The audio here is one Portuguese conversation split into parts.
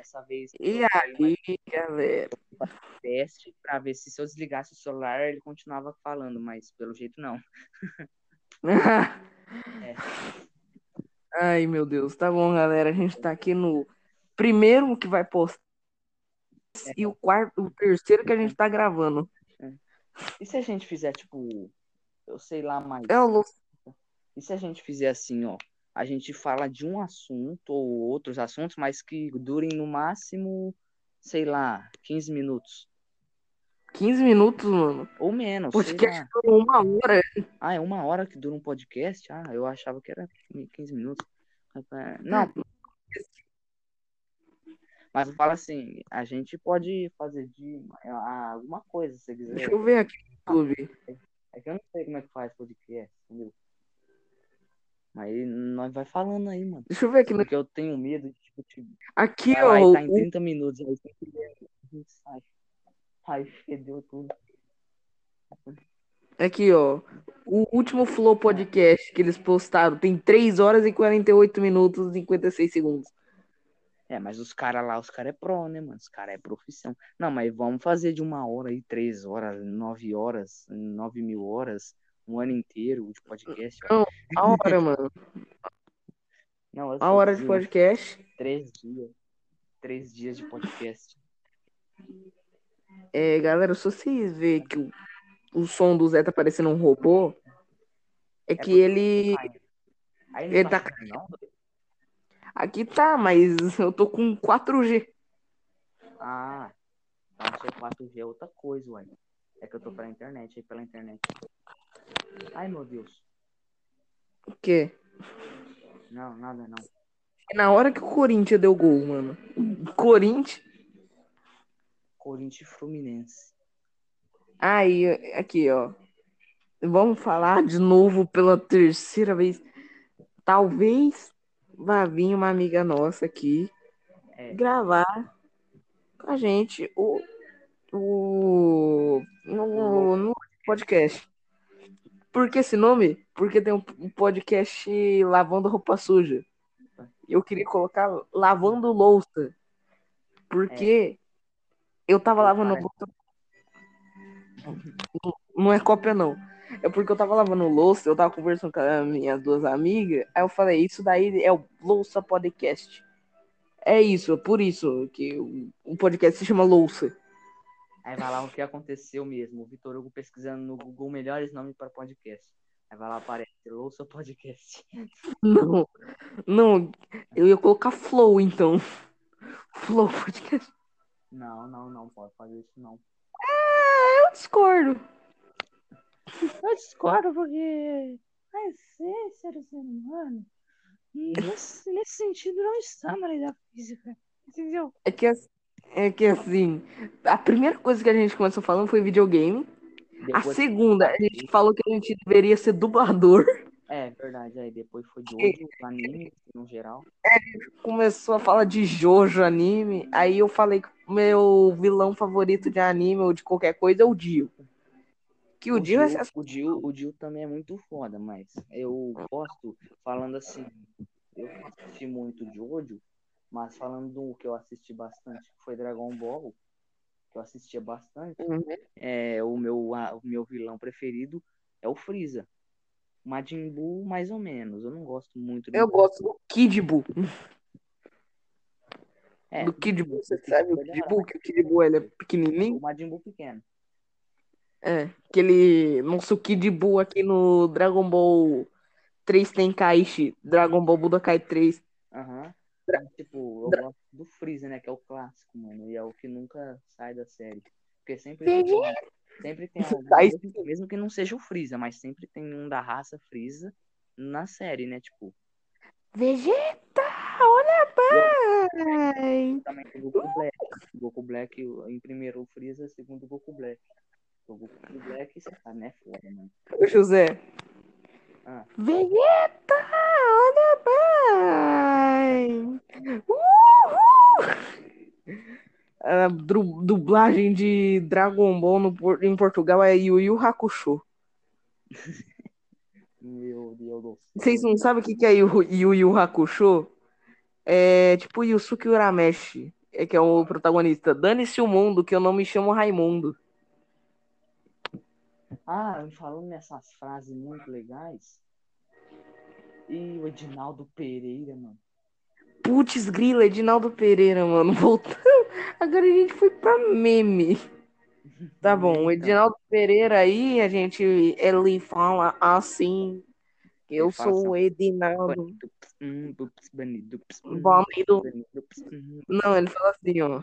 Dessa vez, E aí, galera? teste pra ver se se eu desligasse o celular ele continuava falando, mas pelo jeito não. É. Ai, meu Deus. Tá bom, galera. A gente tá aqui no primeiro que vai postar e o quarto, o terceiro que a gente tá gravando. E se a gente fizer, tipo, eu sei lá mais. É o E se a gente fizer assim, ó? A gente fala de um assunto ou outros assuntos, mas que durem no máximo, sei lá, 15 minutos. 15 minutos, mano. Ou menos, Podcast durou uma hora. Ah, é uma hora que dura um podcast? Ah, eu achava que era 15 minutos. Não. Mas eu falo assim, a gente pode fazer de alguma coisa, se você quiser. Deixa eu ver aqui no YouTube. É que eu não sei como é que faz podcast, entendeu? Mas nós vai falando aí, mano. Deixa eu ver aqui no. Porque eu tenho medo de, tipo, tipo, Aqui, ó. e tá em o- 30 minutos, aí tem que sai. Fedeu tudo. Aqui, ó. O último Flow Podcast que eles postaram tem 3 horas e 48 minutos e 56 segundos. É, mas os caras lá, os caras é pro, né, mano? Os caras é profissão. Não, mas vamos fazer de uma hora aí, três horas, nove horas, nove mil horas, um ano inteiro de podcast. Não, a hora, mano. Não, A hora que de podcast. Três dias. Três dias de podcast. É, galera, se vocês verem que o, o som do Zé tá parecendo um robô, é que porque- ele. Aí não Ele tá tá- não? Aqui tá, mas eu tô com 4G. Ah, então seu 4G é outra coisa, ué. É que eu tô pela internet, aí pela internet. Ai, meu Deus. O quê? Não, nada não. É Na hora que o Corinthians deu gol, mano. Corinthians. Corinthians Fluminense. Aí, aqui, ó. Vamos falar de novo pela terceira vez. Talvez vá vir uma amiga nossa aqui É. gravar com a gente o, o no, no podcast. Por que esse nome? Porque tem um podcast lavando roupa suja. Eu queria colocar lavando louça. Porque eu tava lavando louça. Não é cópia, não. É porque eu tava lavando louça, eu tava conversando com as minhas duas amigas, aí eu falei, isso daí é o Louça Podcast. É isso, é por isso que o podcast se chama Louça. Aí vai lá o que aconteceu mesmo. O Vitor Hugo pesquisando no Google melhores nomes para podcast. Aí vai lá aparece Louça Podcast. Não, não, eu ia colocar Flow, então. Flow Podcast. Não, não, não pode fazer isso não. Eu discordo. Eu discordo porque a essência do ser humano nesse, nesse sentido não está na lei da física. Entendeu? É que, as- é que assim, a primeira coisa que a gente começou falando foi videogame. A Depois- segunda, a gente falou que a gente deveria ser dublador. É verdade, aí depois foi de outros animes no geral. Começou a falar de Jojo anime. Aí eu falei que o meu vilão favorito de anime ou de qualquer coisa é o Dio. Que o, Dio, é o Dio, o Dio também é muito foda, mas eu gosto, falando assim, eu assisti muito de Jojo, mas falando do que eu assisti bastante, que foi Dragon Ball, que eu assistia bastante, Uhum. é, o, meu, a- o meu vilão preferido é o Freeza. Majin Buu, mais ou menos. Eu não gosto muito do. Eu gosto do Kid Buu. É, Do Kid Buu, você sabe o Kid Buu é Kid Buu? Que o Kid Buu ele é o pequenininho. Majin Buu pequeno. É, aquele nosso Kid Buu aqui no Dragon Ball 3 Tenkaichi, Dragon Ball Budokai 3. Aham. Mas, Tipo, eu gosto do Freeza, né? Que é o clássico, mano. E é o que nunca sai da série. Porque sempre tem, sempre tem algum, mesmo, que não seja o Freeza, mas sempre tem um da raça Freeza na série, né? Tipo, Vegeta, olha pai! também o Goku Black. Goku Black em primeiro o Freeza, segundo o Goku Black. O Goku Black, você sabe, né? Foda, mano. Ô José. Ah. Vegeta, olha pai! Uhul! A dru- dublagem de Dragon Ball no, em Portugal é Yu Yu Hakusho. Meu Deus do céu. Vocês não sabem o que que é Yu Yu, Yu Hakusho? É tipo Yusuke Urameshi. é que é o protagonista. Dane-se o mundo, que eu não me chamo Raimundo. Ah, falando nessas frases muito legais. E o Edinaldo Pereira, mano. Putz, grila, Edinaldo Pereira, mano. Voltando. Agora a gente foi pra meme. Tá bom, o Edinaldo Pereira aí, a gente, ele fala assim. Eu fala sou o assim, Edinaldo. Dups, hum, hum, hum. Não, ele fala assim, ó.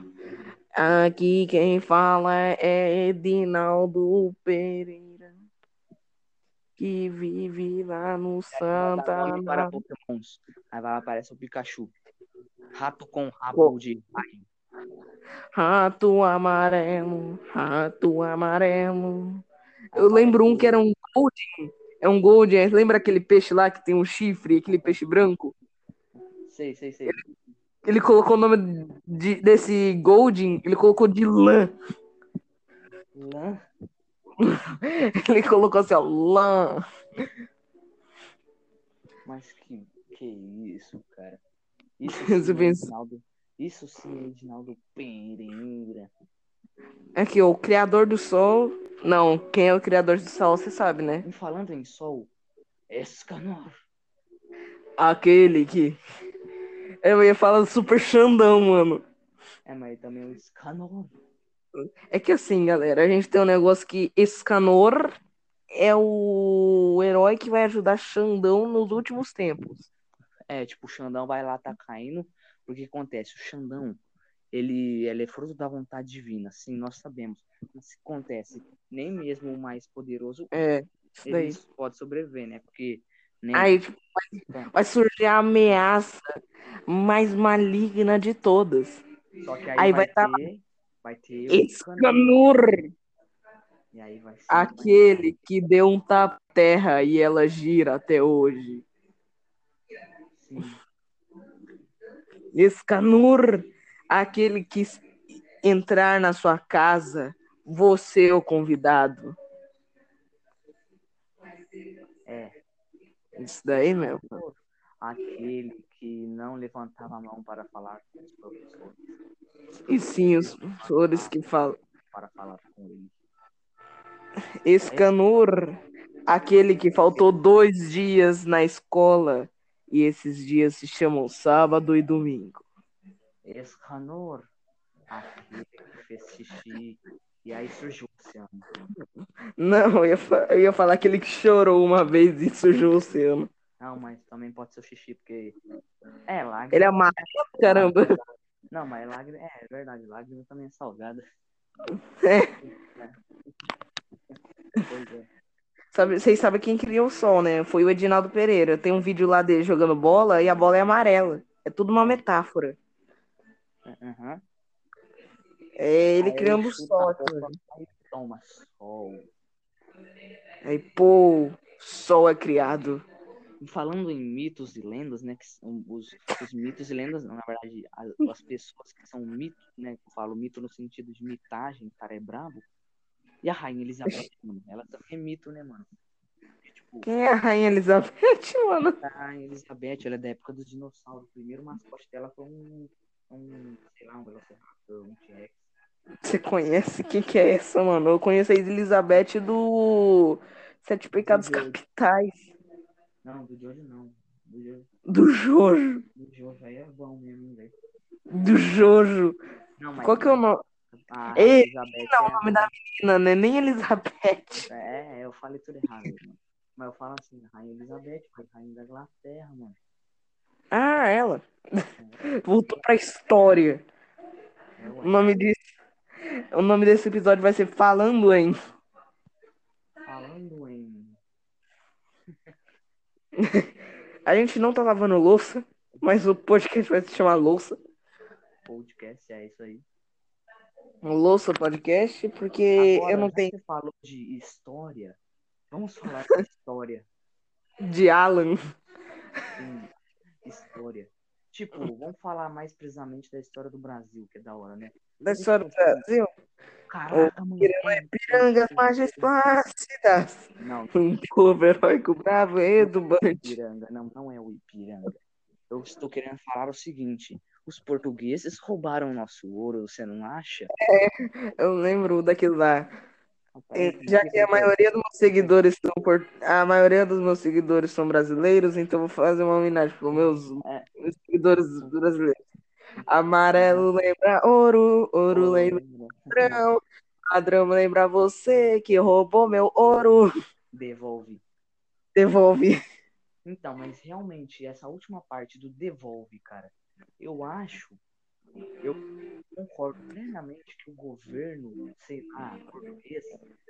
Aqui quem fala é Edinaldo Pereira. Que vive lá no Santa para pokémons. Aí vai lá, aparece o Pikachu. Rato com rabo de raio. Rato amarelo, rato amarelo. Eu lembro um aparece que era um Golden. É um Golden. Lembra aquele peixe lá que tem um chifre, aquele peixe branco? Sei, sei, sei. Ele colocou o nome de- desse Golden, ele colocou de lã. Lã. Ele colocou assim, ó, lã. Mas que, que isso, cara. Isso sim é Edinaldo. Isso sim é Edinaldo Pereira. Aqui, ó, o Criador do Sol. Não, quem é o Criador do Sol, você sabe, né? E falando em sol, Escanor. Aquele que. Eu ia falar do Super Xandão, mano. É, mas também o Escanor. É que assim, galera, a gente tem um negócio que Escanor é o herói que vai ajudar Xandão nos últimos tempos. É, tipo, o Xandão vai lá, tá caindo. Porque acontece, o Xandão, ele, ele é fruto da vontade divina, sim, nós sabemos. Mas se acontece, nem mesmo o mais poderoso, É, ele pode sobreviver, né? Porque nem Aí tipo, vai, vai surgir a ameaça mais maligna de todas. Só que aí, Aí vai, tá ter, vai ter o E aí ser aquele que deu um tapa terra e ela gira até hoje. Sim. Escanor, aquele que entrar na sua casa, você é o convidado. É, Isso daí, meu. aquele que não levantava a mão para falar com os professores, E sim, os professores que falam. para falar com ele. Escanor, aquele que faltou dois dias na escola e esses dias se chamam sábado e domingo. Escanor, aquele que fez xixi, e aí surgiu o oceano. Não, eu ia, eu ia falar aquele que chorou uma vez e sujou o oceano. Não, mas também pode ser o xixi, porque. É, lágrima. Ele é amarelo, caramba. Não, mas lágrima. É, é verdade, lágrima também é salgada. É. Pois é. Sabe, vocês sabem quem criou o sol, né? Foi o Edinaldo Pereira. Tem um vídeo lá dele jogando bola e a bola é amarela. É tudo uma metáfora. Aham. É ele Aí criando sol Toma sol. Aí, pô, sol é criado. E falando em mitos e lendas, né? Que são os, os mitos e lendas, não, na verdade, as, as pessoas que são mitos, né? Eu falo mito no sentido de mitagem, cara é brabo. E a Rainha Elizabeth, mano, ela também é mito, né, mano? E, tipo, Quem é a Rainha Elizabeth, mano? a Rainha Elizabeth, ela é da época dos dinossauros. O primeiro mascote dela foi um, um sei lá, um Velociraptor, um T-Rex. Você conhece quem que é essa, mano? Eu conheço a Elizabeth do Sete Pecados Do. Capitais. Não, do Jojo não. Do Jojo, Do Jojo. do Jojo aí é bom mesmo, velho. Do Jojo. Não, mas Qual que é o nome? A Ei, Elizabeth Não, é o nome da menina, né? Nem Elizabeth. É, eu falei tudo errado, mano. Mas eu falo assim, Rainha Elizabeth, Rainha da Inglaterra, mano. Ah, ela. Voltou pra história. É, O nome disso. O nome desse episódio vai ser Falando em. Falando em. A gente não tá lavando louça, mas o podcast vai se chamar Louça. podcast, é isso aí. Louça Podcast, porque Agora, eu não tenho você falou de história, vamos falar de história. de Alan. Sim, história. Tipo, vamos falar mais precisamente da história do Brasil, que é da hora, né? Da história do Brasil. Caraca, mano. é, Pirangas majestuosas. Não, Um povo heróico bravo e do Band. Ipiranga. Não, não é o Ipiranga. Eu estou querendo falar o seguinte: os portugueses roubaram nosso ouro, você não acha? Eu lembro daquilo lá. Rapaz, É, Já que a maioria dos meus seguidores são por... a maioria dos meus seguidores são brasileiros, então vou fazer uma homenagem para meus, É. meus seguidores brasileiros. Amarelo lembra ouro, ouro lembra ladrão, ladrão lembra você que roubou meu ouro. Devolve. Devolve. Então, mas realmente, essa última parte do devolve, cara, eu acho, eu concordo plenamente que o governo, sei lá, português,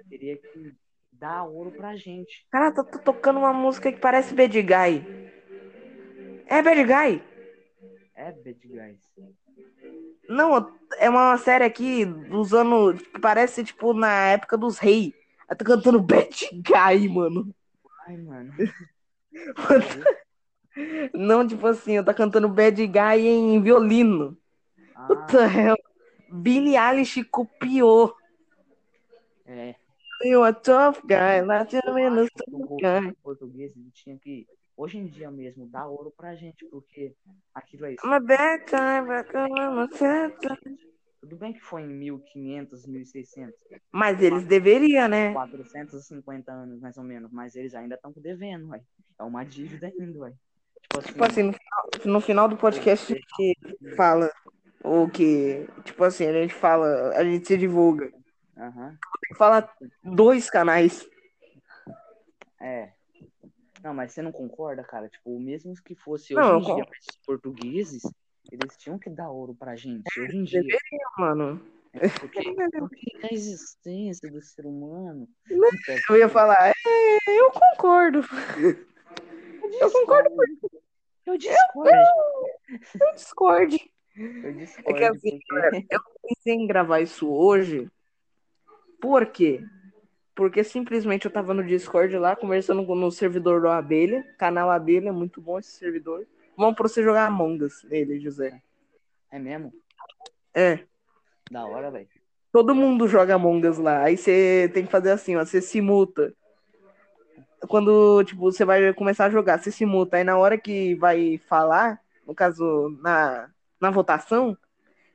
teria que dar ouro pra gente. Cara, tô, tô tocando uma música que parece Bad Guy. É Bad Guy? É, bad guys. Não, é uma série aqui dos anos. que Parece, tipo, na época dos reis. Eu tô cantando Bad Guy, mano. Ai, mano. Não, tipo assim, eu tô cantando Bad Guy em violino. Ah, hell? Billie Eilish copiou. é. You a tough guy, que o tough guy. português ele tinha que, hoje em dia mesmo, dar ouro pra gente, porque aquilo é isso. I'm a bad time, but I'm a sad time. Tudo bem que foi em 1500, 1600, Mas eles deveriam, né? 450 anos mais ou menos, mas eles ainda estão devendo, ué. É uma dívida ainda, ué. Tipo assim, Tipo assim, no final, no final do podcast a gente fala o que. Tipo assim, a gente fala, a gente se divulga. aham, Fala dois canais. é. Não, mas você não concorda, cara? Tipo, mesmo que fosse Não, hoje em dia, portugueses, eles tinham que dar ouro pra gente, hoje em dia. Mano, É, Porque, porque a existência do ser humano. eu ia falar, é, eu concordo. Eu concordo Eu discordo. Eu discordo. Eu É que discordo. assim, porque... eu pensei em gravar isso hoje. Por quê? Porque simplesmente eu tava no Discord lá, conversando com- no servidor do Abelha. Canal Abelha, muito bom esse servidor. Vamos pra você jogar Among Us nele, José. É mesmo? É. Da hora, velho. Todo mundo joga Among Us lá. Aí você tem que fazer assim, ó. Você simulta. Quando, tipo, você vai começar a jogar, você simulta. Aí na hora que vai falar, no caso, na, na votação,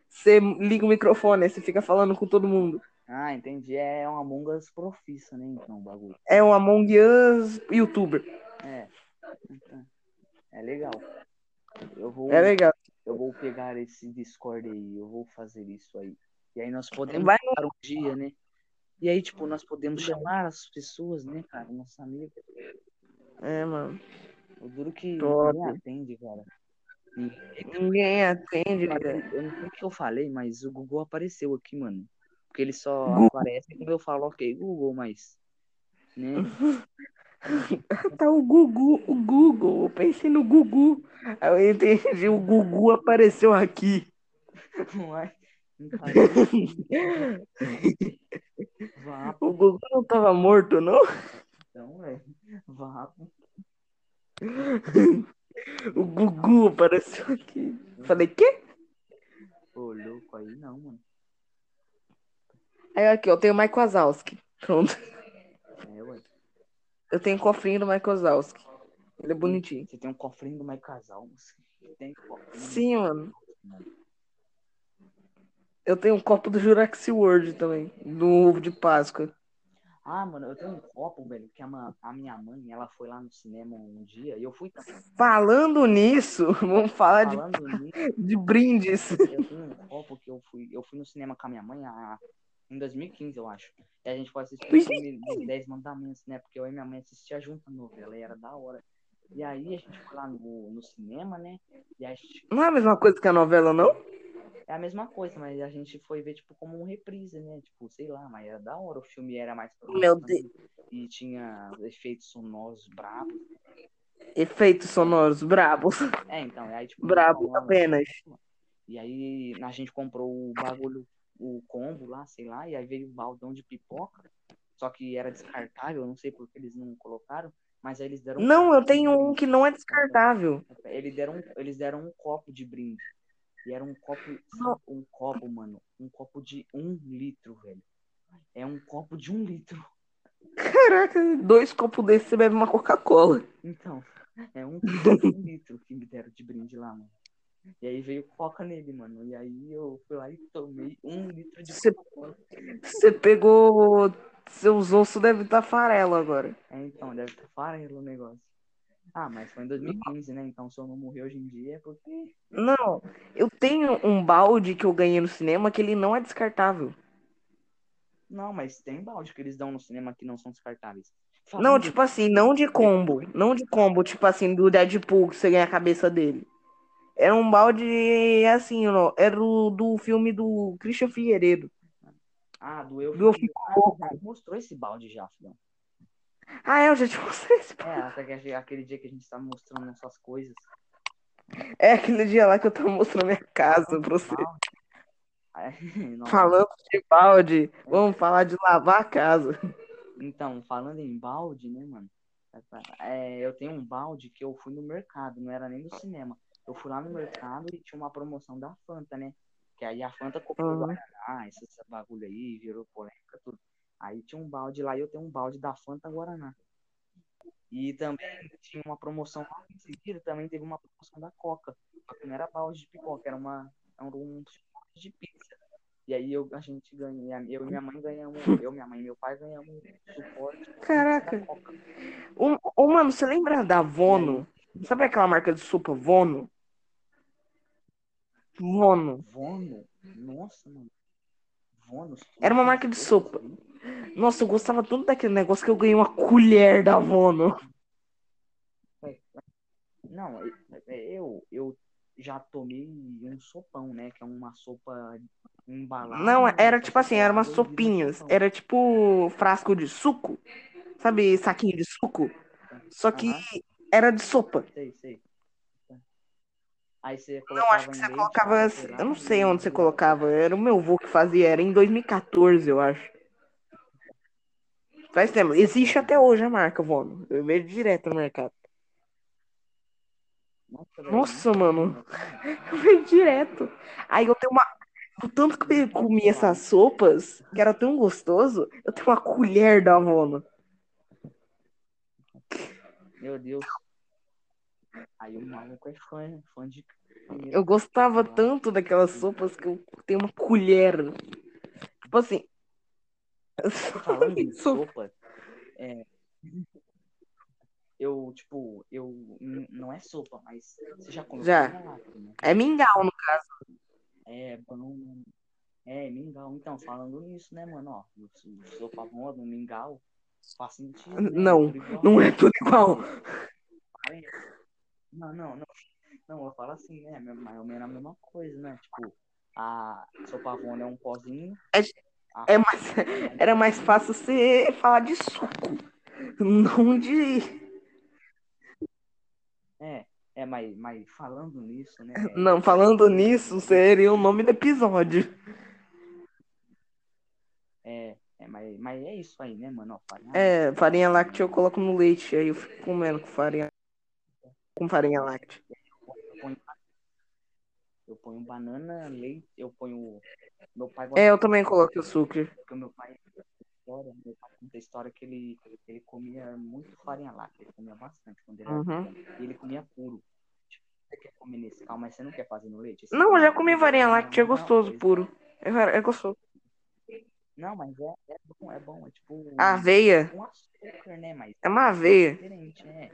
você liga o microfone, você fica falando com todo mundo. Ah, entendi. É um Among Us profissa, né? Então, o bagulho. É um Among Us youtuber. É. É legal. Eu vou, É legal. eu vou pegar esse Discord aí, eu vou fazer isso aí. E aí nós podemos Vai um dia, né? E aí, tipo, nós podemos chamar as pessoas, né, cara? Nossos amigos. É, mano. O duro que Top. ninguém atende, cara. E Ninguém atende, velho. Eu não sei o que eu falei, mas o Google apareceu aqui, mano. Porque ele só Google. aparece quando eu falo, ok, Google, mas. Né? Tá o Gugu, o Google. Eu pensei no Gugu. Aí eu entendi, o Gugu apareceu aqui. Não é? O Gugu não tava morto, não? então, velho. Vapo. O Gugu apareceu aqui. Falei, quê? Ô, louco aí, não, mano. Aí aqui, ó, eu tenho o Mike Wazowski. Pronto. É, ué. Eu tenho o cofrinho do Mike Wazowski. Ele é bonitinho. Você tem um cofrinho do Mike você tem cofrinho. Sim, mano. Eu tenho um copo do Juraxi World também. Do ovo de Páscoa. Ah, mano, eu tenho um copo, velho, que a, a minha mãe, ela foi lá no cinema um dia e eu fui também. Falando nisso, vamos falar de, nisso, de brindes. eu tenho um copo que eu fui, eu fui no cinema com a minha mãe a- em 2015, eu acho. E a gente foi assistir o filme dos 10 mandamentos, né? Porque eu e minha mãe assistia junto a novela e era da hora. E aí a gente foi lá no, no cinema, né? E a gente, Não é a mesma coisa que a novela, não? É a mesma coisa, mas a gente foi ver, tipo, como um reprise, né? Tipo, sei lá, mas era da hora. O filme era mais Meu produção E tinha efeitos sonoros bravos. Efeitos sonoros brabos. É, então, aí, tipo, Brabo falando- apenas. E aí a gente comprou o bagulho, o combo lá, sei lá, e aí veio o baldão de pipoca. Só que era descartável, não sei por que eles não colocaram, mas aí eles deram um Não, copo eu tenho um que não é descartável. Eles deram, eles deram um copo de brinde. E era um copo, um copo, mano, um copo de um litro, velho. É um copo de um litro. Caraca, dois copos desses você bebe uma Coca-Cola. Então, é um copo de um litro que me deram de brinde lá, mano. E aí veio coca nele, mano. E aí eu fui lá e tomei um litro de Você- Coca-Cola. Você pegou. Seus ossos devem estar farelo agora. É, então, deve estar farelo o negócio. Ah, mas foi em 2015, né? Então se eu não morrer hoje em dia é porque. Não, eu tenho um balde que eu ganhei no cinema que ele não é descartável. Não, mas tem balde que eles dão no cinema que não são descartáveis. Não, Falando- tipo assim, não de combo. Não de combo, tipo assim, do Deadpool que você ganha a cabeça dele. Era um balde assim, ó, era o do filme do Christian Figueiredo. Ah, do eu. Do Eu Fico Ah, Louco. já mostrou esse balde já, filhão. Ah, é, eu já te mostrei esse É, até que aquele dia que a gente tava mostrando nossas coisas. É aquele dia lá que eu tava mostrando minha casa pra você. Nossa. Falando de balde, vamos falar de lavar a casa. Então, falando em balde, né, mano? É, eu tenho um balde que eu fui no mercado, não era nem do cinema. Eu fui lá no mercado e tinha uma promoção da Fanta, né? Que aí a Fanta comprou Uhum. Guaraná, esse, esse bagulho aí, virou polêmica, tudo. Aí tinha um balde lá e eu tenho um balde da Fanta Guaraná. E também tinha uma promoção lá em seguida, também teve uma promoção da Coca. Não era balde de pipoca, era uma era um de pizza. E aí eu, a gente ganha, eu e minha mãe ganhamos, eu, minha mãe e meu pai ganhamos suporte Caraca. ô, mano, você lembra da Vono? Sabe aquela marca de sopa Vono? Vono. Vono? Nossa, mano. Vono. Era uma marca de sopa. Nossa, eu gostava tanto daquele negócio que eu ganhei uma colher da Vono. Não, eu, eu já tomei um sopão, né? Que é uma sopa embalada. Não, era tipo assim, era umas sopinhas. Era tipo frasco de suco. Sabe, saquinho de suco? Só que Aham. era de sopa. Sei, sei. Aí você Não, acho que você leite, colocava. Eu não sei onde você colocava. Era o meu avô que fazia. Era em 2014, eu acho. Faz tempo. Existe até hoje a marca, Vono. Eu vejo direto no mercado. Nossa, mano. eu também. Eu vejo direto. Aí eu tenho uma. O tanto que eu comi essas sopas, que era tão gostoso, eu tenho uma colher da Vono. Meu Deus. Aí o maluco é fã, fã de comida. Eu gostava tanto daquelas sopas que eu tenho uma colher. Tipo assim. Falando em Sopa. é, eu, tipo, eu, não é sopa, mas você já comeu Já. né? É mingau, no É bom, é, mingau. Então, falando nisso, né, mano, ó, sopa bom no mingau faz sentido, né? Não, igual. não é tudo igual. Não, não, não. Não, eu falo assim, né, mais ou menos a mesma coisa, né, tipo, a sopa Avon é um pozinho. É- é mais- farinha é um Era mais fácil você falar de suco. Não de. É, é, mas, mas falando nisso, né? Não, falando nisso, seria o nome do episódio. É, é mas, mas é isso aí, né, mano? Farinha É, farinha láctea eu coloco no leite, aí eu fico comendo com farinha. Com farinha láctea. Eu ponho, banana, leite, eu ponho. Meu pai É, eu também coloco açúcar. porque o meu pai história, meu pai conta a história que ele, ele comia muito farinha láctea, ele comia bastante quando ele era Uhum. pequeno. E ele comia puro. Tipo, você quer comer nesse calma, mas você não quer fazer no leite? Não, eu já comi farinha láctea, é Não, gostoso, puro. É, é gostoso. Não, mas é, é bom, é bom. É tipo. Aveia. Um açúcar, né? Mas É uma aveia. diferente, né?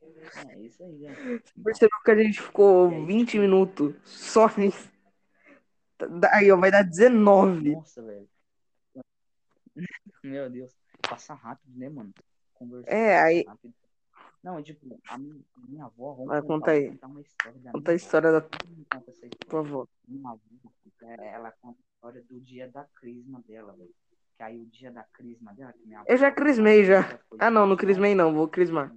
É isso aí, né? Você percebeu que a gente ficou 20 minutos só nisso? Daí, ó, vai dar 19. Nossa, velho. Meu Deus. Passa rápido, né, mano? Conversar É, aí- rápido. Não, tipo, a minha, a minha avó, vamos Vai, contar, conta aí. contar uma história da Conta a história da avó. Conta história. tua avó. Minha avó, é, ela conta a história do dia da crisma dela, velho. Que aí o dia da crisma dela, que minha. Eu já crismei já. Ah, não, não crismei não, vou crismar.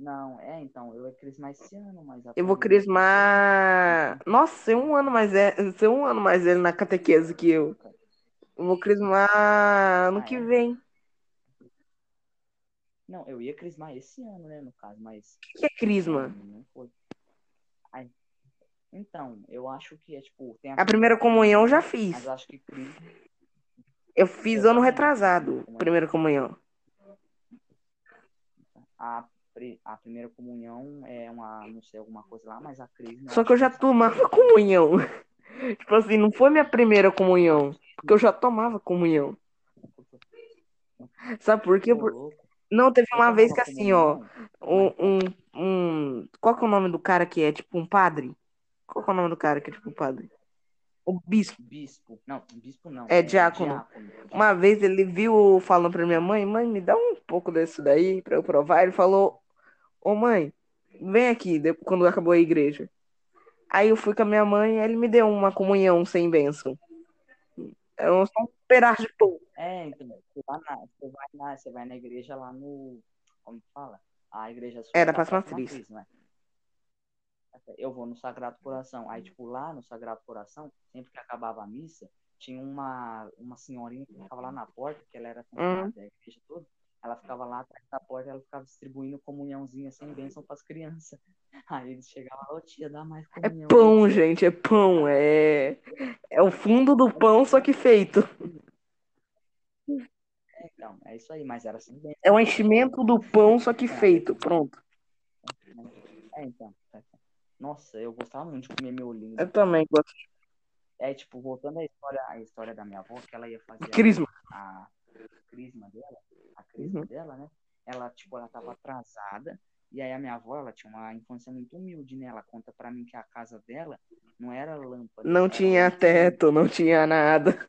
Não, é, então, eu ia crismar esse ano, mas... a Eu vou pandemia- crismar. Nossa, é um ano mais velho. É um ano mais velho na catequese que eu. Eu vou crismar ano Ah, que é? vem. Não, eu ia crismar esse ano, né, no caso, mas... O que é crisma? Não, foi. Ai, Então, eu acho que é tipo. Tem A primeira comunhão eu já fiz. Mas eu acho que crisma. Eu fiz ano retrasado, primeira comunhão. A a primeira comunhão é uma, não sei, alguma coisa lá, mas a crisma. Só que eu já tomava comunhão. Tipo assim, não foi minha primeira comunhão. Porque eu já tomava comunhão. Sabe por quê? Por-. Não, teve uma vez que assim, ó. Um, um, Qual que é o nome do cara que é tipo um padre? Qual que é o nome do cara que é tipo um padre? O bispo. Bispo. Não, bispo não. É diácono. Uma vez ele viu falando pra minha mãe, mãe, me dá um pouco desse daí pra eu provar. Ele falou, ô mãe, vem aqui, quando acabou a igreja. Aí eu fui com a minha mãe e ele me deu uma comunhão sem bênção. É um, pedaço de pão. É, então, você vai, na, você, vai na, você vai na igreja lá no. Como que fala? A igreja sua É, Praça Matriz. não é? Eu vou no Sagrado Coração. Aí, tipo, lá no Sagrado Coração, sempre que acabava a missa, tinha uma, uma senhorinha que ficava lá na porta, que ela era Uhum. da igreja toda. Ela ficava lá atrás da porta, ela ficava distribuindo comunhãozinha sem bênção pras crianças. Aí eles chegavam, ô tia, dá mais É comunhão. pão, gente, é pão. É, é o fundo do pão, só que feito. Então, é isso aí, mas era sem bênção. É o enchimento do pão, só que feito. Pronto. É, então. é. Nossa, eu gostava muito de comer miolinho. Eu também gosto É, tipo, voltando à história, à história da minha avó, que ela ia fazer a- crisma. a, crisma dela, a crisma Uhum. dela, né? Ela, tipo, ela tava atrasada, e aí a minha avó, ela tinha uma infância muito humilde, né? Ela conta pra mim que a casa dela não era lâmpada. Não era tinha lampião, teto, não tinha nada.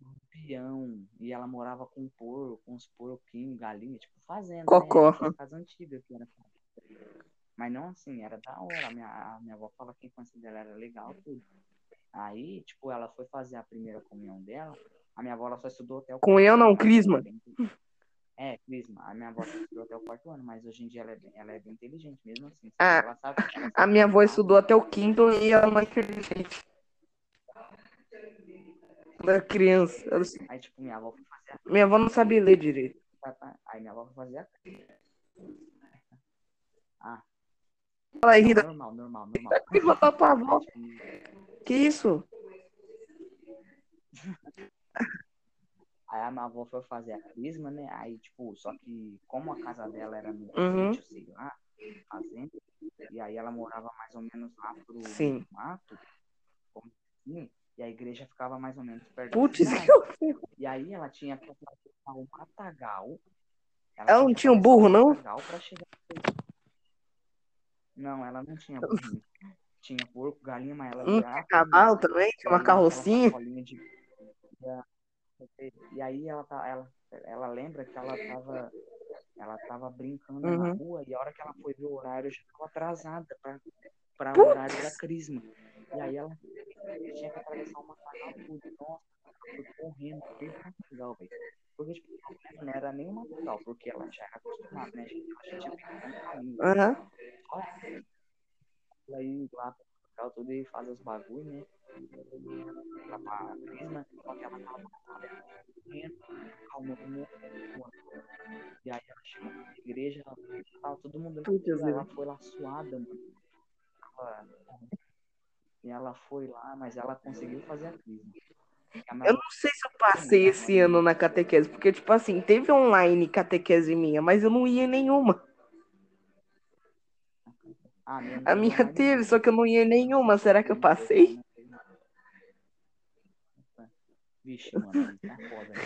lampião, e ela morava com porco, com uns porquinhos, galinha, tipo, fazenda, Cocó. né? Essas casas antigas que era. Mas não assim, era da hora. A minha, a minha avó fala que a infância dela era legal, tudo. Aí, tipo, ela foi fazer a primeira comunhão dela. A minha avó ela só estudou até o Comunhão quarto não, crisma. é É, crisma. A minha avó estudou até o quarto ano, mas hoje em dia ela é bem, ela é bem inteligente mesmo assim. sabe? Ah, ela sabe, ela sabe A minha avó estudou até o quinto e ela não é inteligente. Ela era criança. Ela- Aí, tipo, minha avó foi fazer a Minha avó não sabia ler direito. Aí minha avó foi fazer a Ah, Fala aí, Rita. normal, normal, normal. Avó. Tipo, Que isso? Aí a minha avó foi fazer a crisma, né? Aí, tipo, só que como a casa dela era no Uhum. sítio, sei lá, fazenda, e aí ela morava mais ou menos lá pro Sim. mato, como assim, e a igreja ficava mais ou menos perto Putz, que horrível. E aí ela tinha que atravessar um matagal. Ela não que tinha um burro, não? chegar Não, ela não tinha burrinho. tinha porco, galinha, mas ela Não tinha cavalo também? Tinha uma carrocinha? de- E aí ela, tá, ela, ela lembra que ela tava, ela tava brincando na Uhum. rua e a hora que ela foi ver o horário já estava atrasada para o horário da crisma. E aí ela tinha que atravessar uma canal tudo. Nossa, foi correndo, foi legal, velho. Porque, tipo, não era nem o matagal, porque ela já era acostumada, né, gente? Ela já tinha um caminho. Aham. Ela ir lá matagal tudo e faz os bagulho, né? Lá pra crisma, só que ela tava correndo, calmando muito. E aí ela chegou na igreja, tava todo mundo fila, ela foi lá suada, mano. Ela- E ela foi lá, mas ela conseguiu fazer a crisma. Eu não sei se eu passei esse ano na catequese, porque, tipo assim, teve online catequese minha, mas eu não ia em nenhuma. Ah, minha A minha teve, só que eu não ia em nenhuma. Será que eu passei? Vixe, mano, tá foda, né?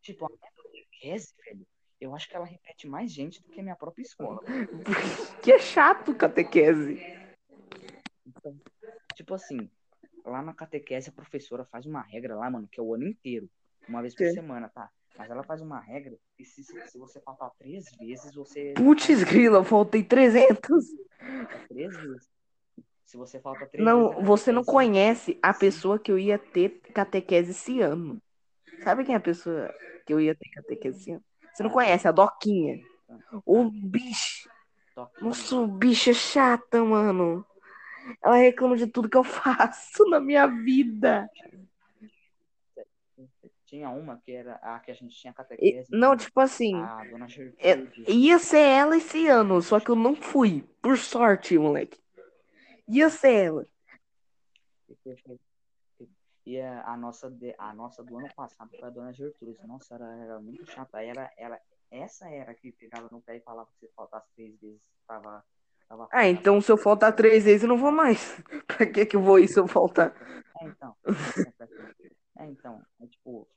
Tipo, a minha catequese, velho, eu acho que ela repete mais gente do que a minha própria escola. Que é chato catequese. Então, tipo assim, lá na catequese a professora faz uma regra lá, mano, que é o ano inteiro. Uma vez por Que? semana, tá? Mas ela faz uma regra que se, se você faltar três vezes, você. Putz, grila, eu faltei 300. falta três vezes. Se você falta três vezes. Não, a você não conhece a pessoa que eu ia ter catequese esse ano. Sabe quem é a pessoa que eu ia ter catequese esse ano? Você não conhece, a Doquinha. O bicho. Toque. Nossa, o bicho é chata, mano. Ela reclama de tudo que eu faço na minha vida. Tinha uma que era a que a gente tinha E- catequese. não, né? tipo assim, A dona é- Gertrude. ia ser ela esse ano, só que eu não fui. Por sorte, moleque. Ia ser ela. E a, nossa, a nossa do ano passado foi a dona Gertrude. Nossa, ela era muito chata. Ela, ela, essa era que pegava no pé e falava que se faltasse três vezes, tava. tava Ah, então se eu faltar três vezes, eu não vou mais. Pra que que eu vou ir se eu faltar? É, então. É, então. É tipo.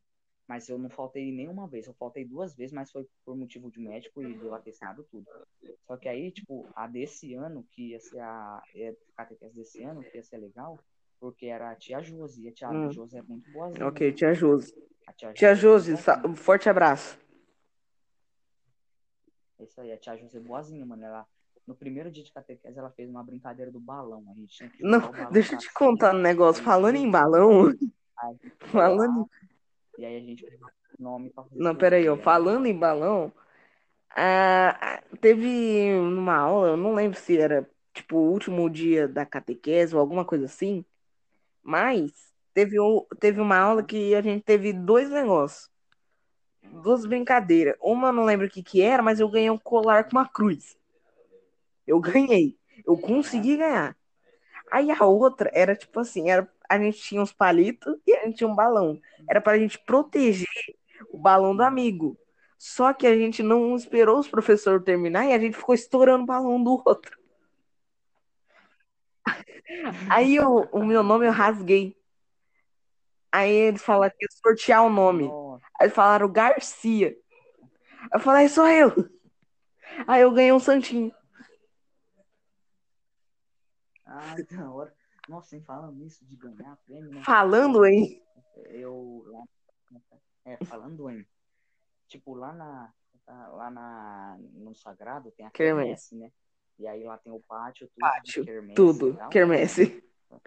Mas eu não faltei nenhuma vez. Eu faltei duas vezes, mas foi por motivo de médico e deu atestado tudo. Só que aí, tipo, a desse ano, que ia ser a. É, catequese desse ano, que ia ser legal, porque era a tia Josi. E a tia Hum. Josi é muito boazinha. Ok, tia Josi. A tia, Tia Josi é um forte abraço. Isso aí, a tia Josi é boazinha, mano. Ela, no primeiro dia de catequese, ela fez uma brincadeira do balão. A gente Não, balão deixa eu te contar um negócio. Falando em balão, aí falando lá, E aí a gente nome Não, peraí, ó. era Falando em balão, ah, ah, teve uma aula, eu não lembro se era tipo o último dia da catequese ou alguma coisa assim, mas teve, teve uma aula que a gente teve dois negócios, duas brincadeiras. Uma eu não lembro o que que era, mas eu ganhei um colar com uma cruz. Eu ganhei, eu consegui ganhar. Aí a outra era tipo assim, era, a gente tinha uns palitos e a gente tinha um balão. Era pra gente proteger o balão do amigo. Só que a gente não esperou os professores terminar e a gente ficou estourando o balão do outro. Aí eu- o meu nome eu rasguei. Aí eles falaram que ia sortear o nome. Aí eles falaram Garcia. Eu falei, sou eu. Aí eu ganhei um santinho. ah, da hora. Nossa, sem falando nisso de ganhar prêmio, né? Falando aí. Eu. É, falando em. Tipo, lá na. Lá na, no Sagrado tem a quermesse, né? E aí lá tem o pátio, tudo Pátio, de quermesse. Tudo. é. Eu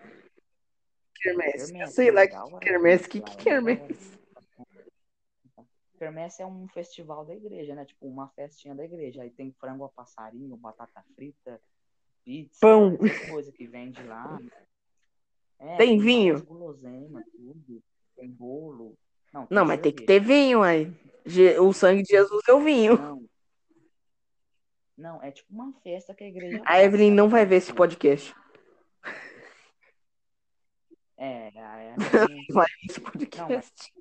Quermesse, sei é lá legal, que né? quermesse. Que que é da hora. quermesse? Quermesse é um festival da igreja, né? Tipo, uma festinha da igreja. Aí tem frango a passarinho, batata frita, pizza, Pão. coisas que vende lá. É, Tem vinho? guloseimas, tudo. Tem bolo. Não, tem Não, mas tem que ter vinho aí. O sangue de Jesus é o vinho. Não. Não, é tipo uma festa que a igreja A Evelyn não vai ver esse podcast. É, a Evelyn... Vai ver esse podcast.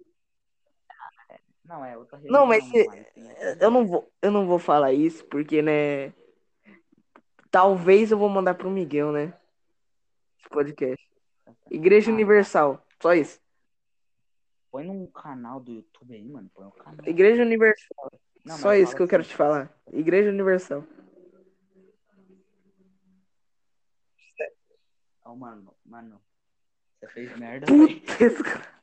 Não, é outra Não, religião, mas não se- vai, tem outra Eu não vou, eu não vou falar isso porque, né? Talvez eu vou mandar pro Miguel, né? Esse podcast. Igreja Ah. Universal. Só isso. Põe num canal do YouTube aí, mano. Põe o canal. Igreja Universal. Não, Só isso que eu quero assim, te falar. Igreja Universal. Ó, mano, mano. Você fez merda. Puta, esse cara-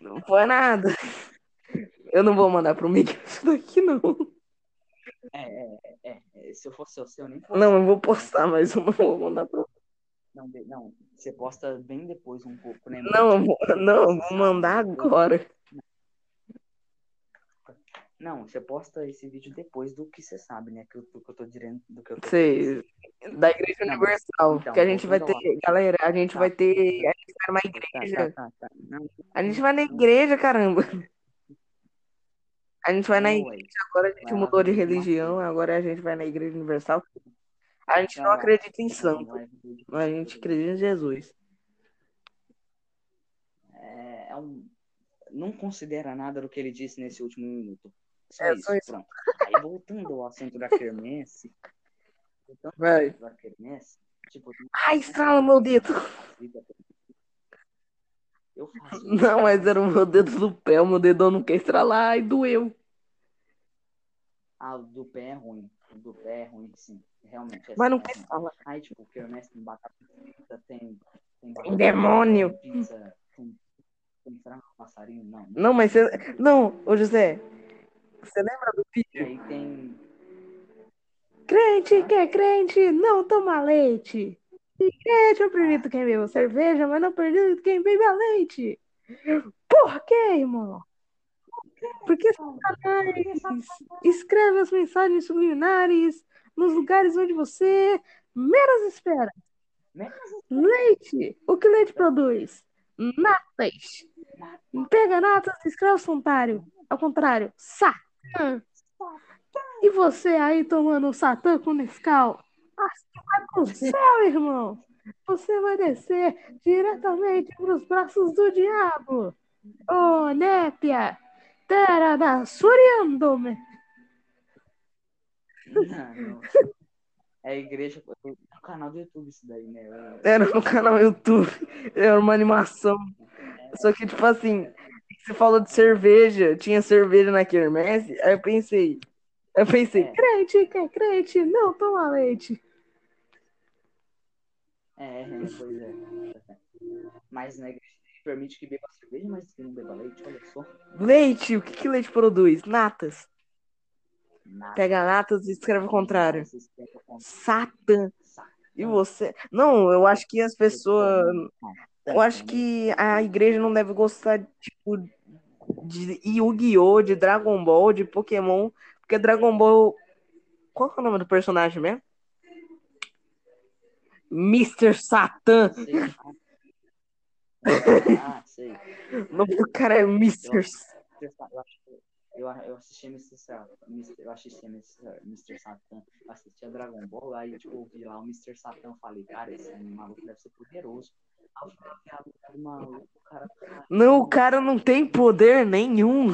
Não foi nada. Eu não vou mandar pro Miguel isso daqui, não. É, é, é, é. Se eu fosse o seu, eu nem fosse. Não, eu vou postar, mas eu não vou mandar pro. Não, não, você posta bem depois um pouco, né? Não, não, vou mandar agora. Não, você posta esse vídeo depois do que você sabe, né? Que eu, do que eu tô dizendo, do que eu tô Sei, da Igreja Não, Universal. então, que a gente vai ter, galera, a gente Tá. vai ter. A gente vai numa Tá, igreja. tá, tá, tá. Não, A gente vai na igreja, caramba. A gente vai na igreja, agora a gente mudou de religião, agora a gente vai na Igreja Universal. A gente não acredita em santo, mas a gente acredita em Jesus. É, é um... Não considera nada do que ele disse nesse último minuto. Só É, isso, só isso. pronto. Aí voltando ao assunto da quermesse. voltando Vai. da quermesse, tipo, Ai, estrala meu dedo. Eu faço Não, mas era o meu dedo do pé, o meu dedão não quer estralar, ai, doeu. Ah, o do pé é ruim. O do pé é ruim, sim. Realmente. é Mas não é quer estralar. Aí, tipo, quermesse tem batata frita, tem. Tem, Tem demônio. Pizza, tem, tem frango passarinho, não. Não, mas você. Não, ô José. Você lembra do E vídeo? aí tem. Crente que é crente, não toma leite. E crente, eu permito quem bebe cerveja, mas não permito quem bebe a leite. Por quê, irmão? Porque Satanás escreve as mensagens subliminares nos lugares onde você menos espera. Leite. O que leite produz? Natas. Pega natas e escreve ao contrário. Ao contrário. Satã. E você aí tomando o Satã com Nescau? Assim vai pro céu, irmão. Você vai descer diretamente pros braços do diabo. Ô, népia. Tarada, Suriandome. Não, não. É a igreja. É no canal do YouTube isso daí, né? Era no canal YouTube. Era uma animação. Só que, tipo assim, você falou de cerveja. Tinha cerveja na quermesse. Aí eu pensei. Eu pensei, É. crente, quer crente? Não, toma leite. É, é, pois é. Mas na igreja permite que beba cerveja, mas que não beba leite, olha só. Leite, o que, que leite produz? Natas. Pega natas e escreve o contrário. Esses tempos com- Satã. Sa- E você? Não, eu acho que as pessoas. Eu acho que a igreja não deve gostar, tipo, de Yu-Gi-Oh!, de Dragon Ball, de Pokémon. Porque Dragon Ball. Qual é o nome do personagem mesmo? Mr. Satan. Ah, sei. O nome do cara é Mr. S- Eu, eu, eu assisti Mr. Sa- Mr. Eu assisti Mr. Mr. Satan, assistia Dragon Ball, aí tipo, eu vi lá o Mr. Satan, falei, cara, esse maluco deve ser poderoso. Aí eu falei, "Ah, o maluco, o cara. Não, o cara não tem poder nenhum.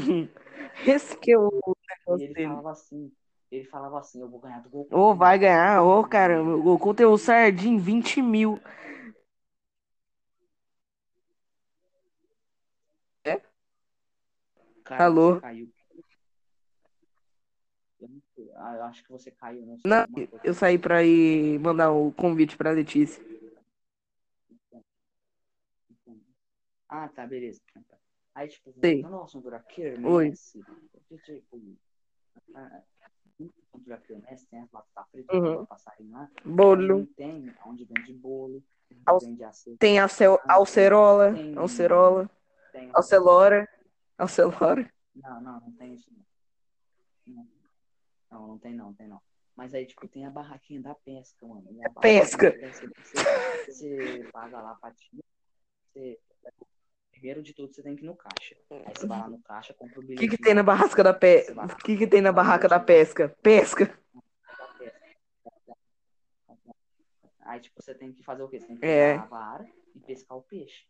Esse que é o negócio ele dele. falava assim, ele falava assim, eu vou ganhar do Goku. Ô, vai ganhar. Ô, cara, o Goku tem o Sardin 20 mil. Cara, Alô? caiu. Ah, acho que você caiu, não sei. Não, eu saí pra ir mandar o convite pra Letícia. Ah, tá, beleza. Aí, tipo, voltando ao assunto da quermesse, tipo, ah, da quermesse, tem as batatas fritas, Uhum. passarinho lá, Bolo. tem onde vende bolo, Al- vende Tem alce- alcerola. Tem- Alcerola. tem... Alcelora. Alcelora. Não, não, não tem isso não. Não, não, não tem não, tem não. Mas aí, tipo, tem a barraquinha da pesca, mano. Pesca. Você, você paga lá a fatia, você... Primeiro de tudo, você tem que ir no caixa. Aí você vai lá no caixa, compra o O bilhete. que, que tem na barraca da pesca? O que, que tem na barraca da pesca? Pesca. Aí, tipo, você tem que fazer o quê? Você tem que É. pegar a vara e pescar o peixe?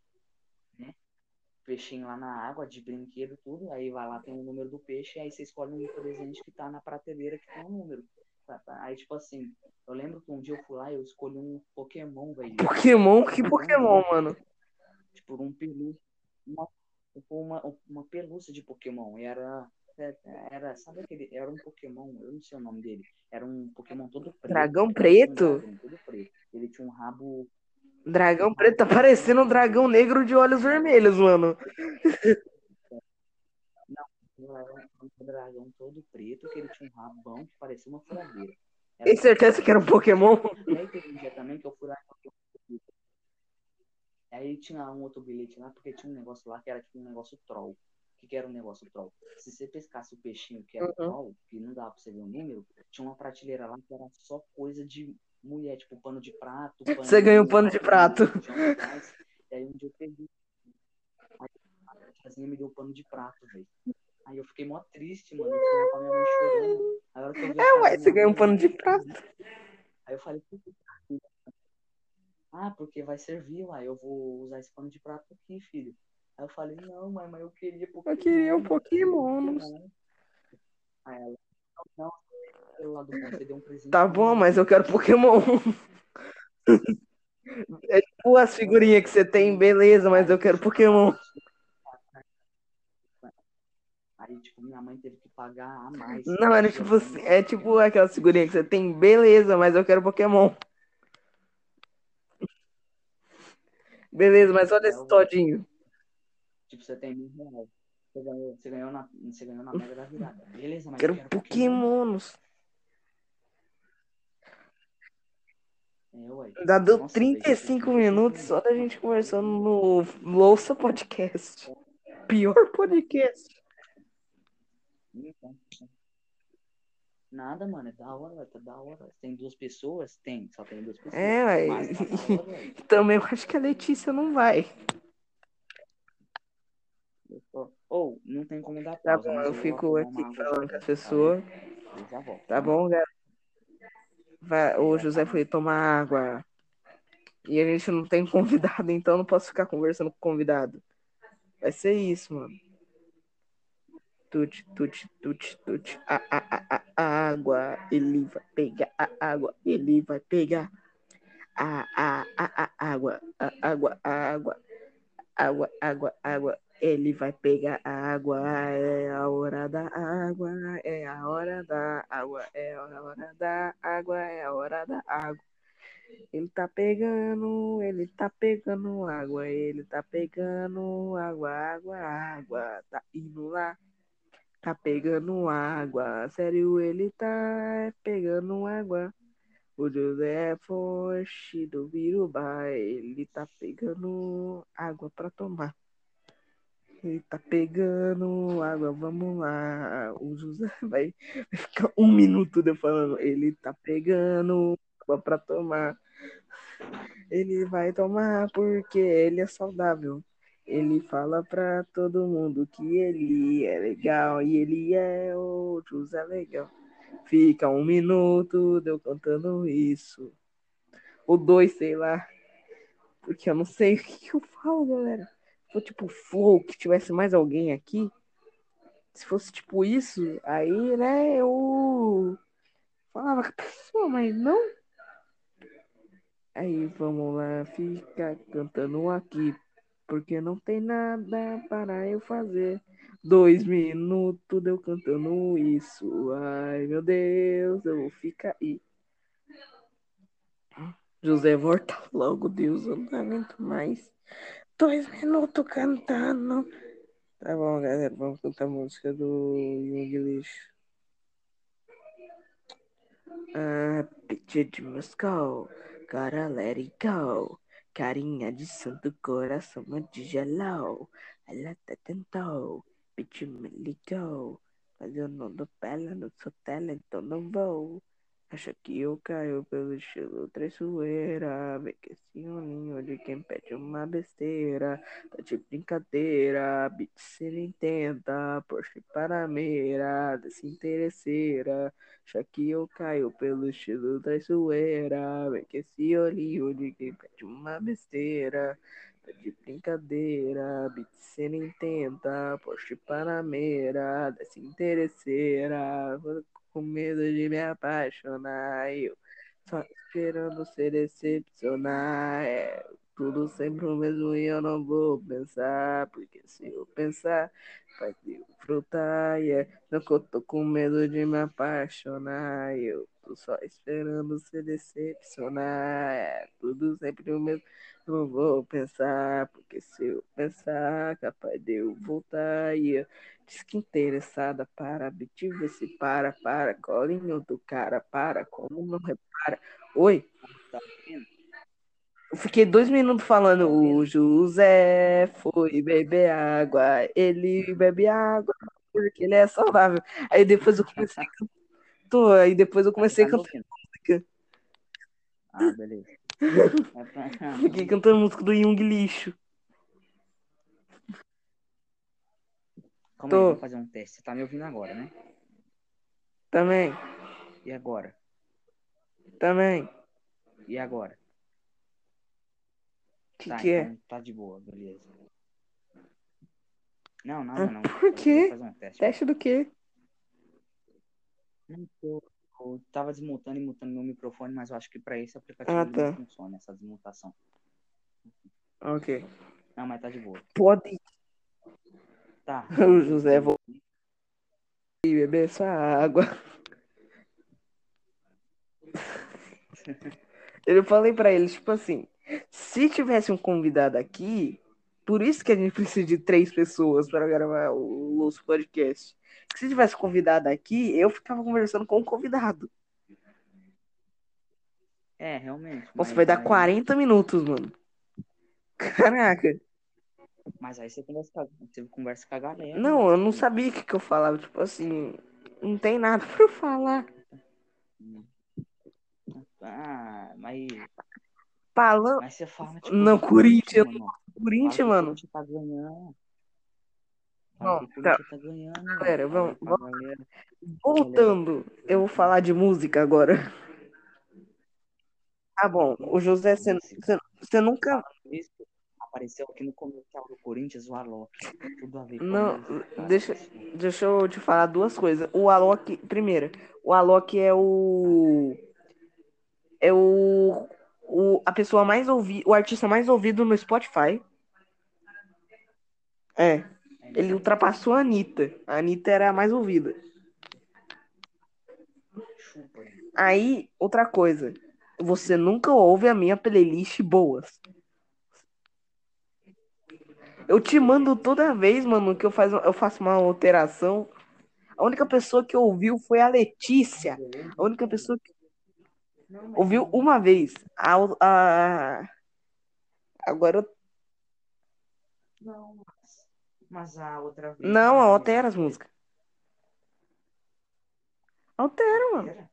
Peixinho lá na água, de brinquedo, tudo. Aí vai lá, tem o número do peixe, aí você escolhe um presente que tá na prateleira que tem o número. Tá, tá. Aí, tipo assim, eu lembro que um dia eu fui lá e eu escolhi um Pokémon, velho. Pokémon? Que Pokémon, mano? Tipo, um pelúcia. Uma, uma, uma pelúcia de Pokémon. E era. Era, sabe aquele. Era um Pokémon, eu não sei o nome dele. Era um Pokémon todo preto. Dragão Um preto? dragão todo preto. Ele tinha um rabo. Dragão preto tá parecendo um dragão negro de olhos vermelhos, mano. Era um dragão todo preto, que ele tinha um rabão que parecia uma furadeira. Era Tem certeza que era um Pokémon? E aí teve um dia também que eu. Aí tinha um outro bilhete lá, porque tinha um negócio lá que era tipo um negócio troll. O que, que era um negócio troll? Se você pescasse o peixinho que era Uhum. troll, que não dava pra você ver o número, tinha uma prateleira lá que era só coisa de mulher, tipo pano de prato. Você ganhou um pano de prato. E aí um dia eu peguei. Aí a tiazinha me deu um pano de prato, velho. Aí eu fiquei mó triste, mano. Eu fui lá pra minha mãe chorando. Aí a hora que eu vi É, ué, você ganhou um pano de prato. Aí eu falei, tá Ah, porque vai servir, uai. Eu vou usar esse pano de prato aqui, filho. Aí eu falei, não, mãe, mas eu queria Pokémon. Eu queria um Pokémon. Aí ela, não, lado bom, você deu um presente. Tá bom, mas eu quero Pokémon. É tipo as figurinhas que você tem, beleza, mas eu quero Pokémon. Aí, tipo, minha mãe teve que pagar a mais. Não, era tipo assim, é tipo aquelas figurinhas que você tem, beleza, mas eu quero Pokémon. Beleza, mas olha esse todinho. Tipo, você tem mil reais. Você ganhou, você ganhou, na, você ganhou na mega da virada. Beleza, mas Quero eu quero Pokémonos. É, ué. Já deu Nossa, velho, 35 35 minutos só da gente conversando no Louça Podcast. Pior podcast. Então, Nada, mano, é da hora, tá da hora. Tem duas pessoas? Tem, só tem duas pessoas. É, ué. Mas tá hora. Também eu acho que a Letícia não vai. Ou, não tem como dar Tá pausa, bom, mas eu fico aqui falando com tá? já volto. Tá bom, galera? Vai, o José foi tomar água. E a gente não tem convidado, então não posso ficar conversando com convidado. Vai ser isso, mano. tute, tute, tute. A, a, a, a, a água, ele vai pegar a água, ele vai pegar a, a, a, a água, a água, a água, água, água, água. Ele vai pegar água, é a hora da água, é a hora da água, é a hora da água, é a hora da água. Ele tá pegando, ele tá pegando água, ele tá pegando água, água, água, tá indo lá, tá pegando água, sério, ele tá pegando água. O José Forte do Virubá, ele tá pegando água pra tomar. Ele tá pegando água, vamos lá. O José vai, vai ficar um minuto de falando. Ele tá pegando água pra tomar. Ele vai tomar porque ele é saudável. Ele fala pra todo mundo que ele é legal e ele é o José legal. Fica um minuto de eu cantando isso. Ou dois, sei lá. Porque eu não sei o que eu falo, galera. Se for tipo flow, que tivesse mais alguém aqui. Se fosse tipo isso, aí, né, eu falava com a pessoa, mas não. Aí vamos lá, fica cantando aqui, porque não tem nada para eu fazer. Dois minutos eu cantando isso. Ai meu Deus, eu vou ficar aí. José, volta logo, Deus, eu não aguento mais. Dois minutos cantando. Tá bom, galera, vamos cantar a música do English. Ah, picture de Moscou, gotta let it go. Carinha de santo coração de gelou. Ela até tentou, pediu me ligou. Mas eu não dou pela, não sou tela, então não vou. Acha que eu caio pelo estilo traiçoeira. Vê que esse olhinho de quem pede uma besteira. Tá de brincadeira, beat se nem tenta. Porsche para a mira, desinteresseira. Acha que eu caio pelo estilo traiçoeira. Vê que esse olhinho de quem pede uma besteira. Tá de brincadeira, beat se nem tenta. Porsche para a mira, desinteresseira com medo de me apaixonar. Eu só esperando se decepcionar. É tudo sempre o mesmo e eu não vou pensar. Porque se eu pensar, vai ter frutar. Yeah. Não que eu tô com medo de me apaixonar. Eu tô só esperando se decepcionar. É tudo sempre o mesmo. Não vou pensar, porque se eu pensar, capaz de eu voltar. Yeah. Diz que interessada para, te vê se para, para, colinho do cara, para, como não repara. Oi? Tá vendo? Eu fiquei dois minutos falando, o José foi beber água, ele bebe água porque ele é saudável. Aí depois eu comecei a cantar, aí depois eu comecei a Tá cantar música. Ah, beleza. Fiquei cantando música do Jung Lixo. Calma aí, Tô. vamos fazer um teste. Você tá me ouvindo agora, né? Também, E agora? também. E agora? O que tá, que é? então tá de boa, beleza. Não, nada não. Por quê? um teste. Teste do quê? Não, Eu, eu tava desmutando e mutando meu microfone, mas eu acho que pra esse aplicativo Ah, tá. não funciona, essa desmutação. Ok. Não, mas tá de boa. Pode Tá. o José vou beber essa água. Eu falei pra eles, tipo assim, se tivesse um convidado aqui, por isso que a gente precisa de três pessoas para gravar o nosso podcast. Se tivesse convidado aqui, eu ficava conversando com o convidado. É, realmente. Nossa, vai dar aí- 40 minutos, mano. Caraca. Mas aí você conversa, com a- você conversa com a galera. Não, eu não sabia o que, que eu falava. Tipo assim, não tem nada pra eu falar. Ah, mas, Falando. mas você fala, tipo, Não, Corinthians, mano. Fala Corinthians, que o mano. Corinthians tá ganhando. Fala Não, que o tá. Corinthians tá ganhando. Galera, Fala vamos- pra galera. Voltando, eu vou falar de música agora. Tá bom, o José, você você nunca. Isso. Apareceu aqui no comercial do Corinthians o Alok. Tudo a ver com Não, deixa, deixa eu te falar duas coisas. O Alok, primeiro, o Alok é o. É o. o a pessoa mais ouvida. O artista mais ouvido no Spotify. É. Ele ultrapassou a Anitta. A Anitta era a mais ouvida. Aí, outra coisa. Você nunca ouve a minha playlist boas. Eu te mando toda vez, mano, que eu, faz, eu faço uma alteração. A única pessoa que ouviu foi a Letícia. A única pessoa que ouviu uma vez. A, a... Agora. eu- Não, mas, a outra vez. Não, altera as músicas. Altera, mano.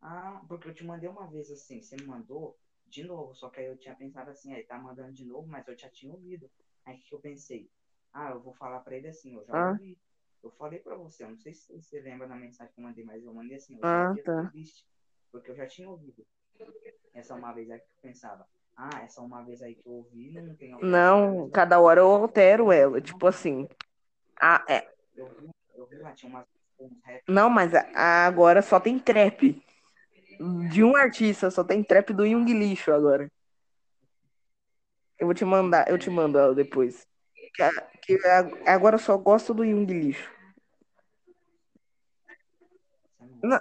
Ah, porque eu te mandei uma vez assim, você me mandou de novo, só que aí eu tinha pensado assim, aí tá mandando de novo, mas eu já tinha ouvido. Aí que eu pensei? Ah, eu vou falar pra ele assim, eu já Ah. ouvi. Eu falei pra você, eu não sei se você lembra da mensagem que eu mandei, mas eu mandei assim, eu Ah, tá. playlist, porque eu já tinha ouvido. Essa uma vez aí que eu pensava, ah, essa uma vez aí que eu ouvi não tem Não, cada hora eu altero ela. Tipo assim. A, é, Eu vi, eu vi lá, tinha umas, uns rap. não, mas a- a- agora só tem trap. De um artista, só tem trap do Yung Lixo agora. Eu vou te mandar, eu te mando ela depois. Que, que agora eu só gosto do Yung Lixo. Não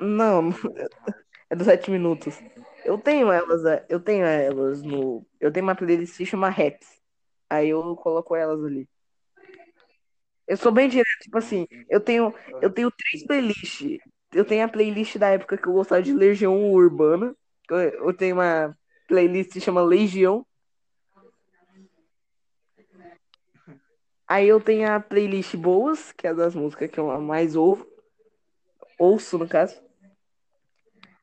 Não? É dos sete minutos. Eu tenho elas, eu tenho elas no. Eu tenho uma playlist que chama Raps. Aí eu coloco elas ali. Eu sou bem direto, tipo assim, eu tenho, eu tenho três playlists. Eu tenho a playlist da época que eu gostava de Legião Urbana. Eu, tenho uma playlist que chama Legião. Aí eu tenho a playlist Boas, que é das músicas que eu mais ouvo. Ouço, no caso.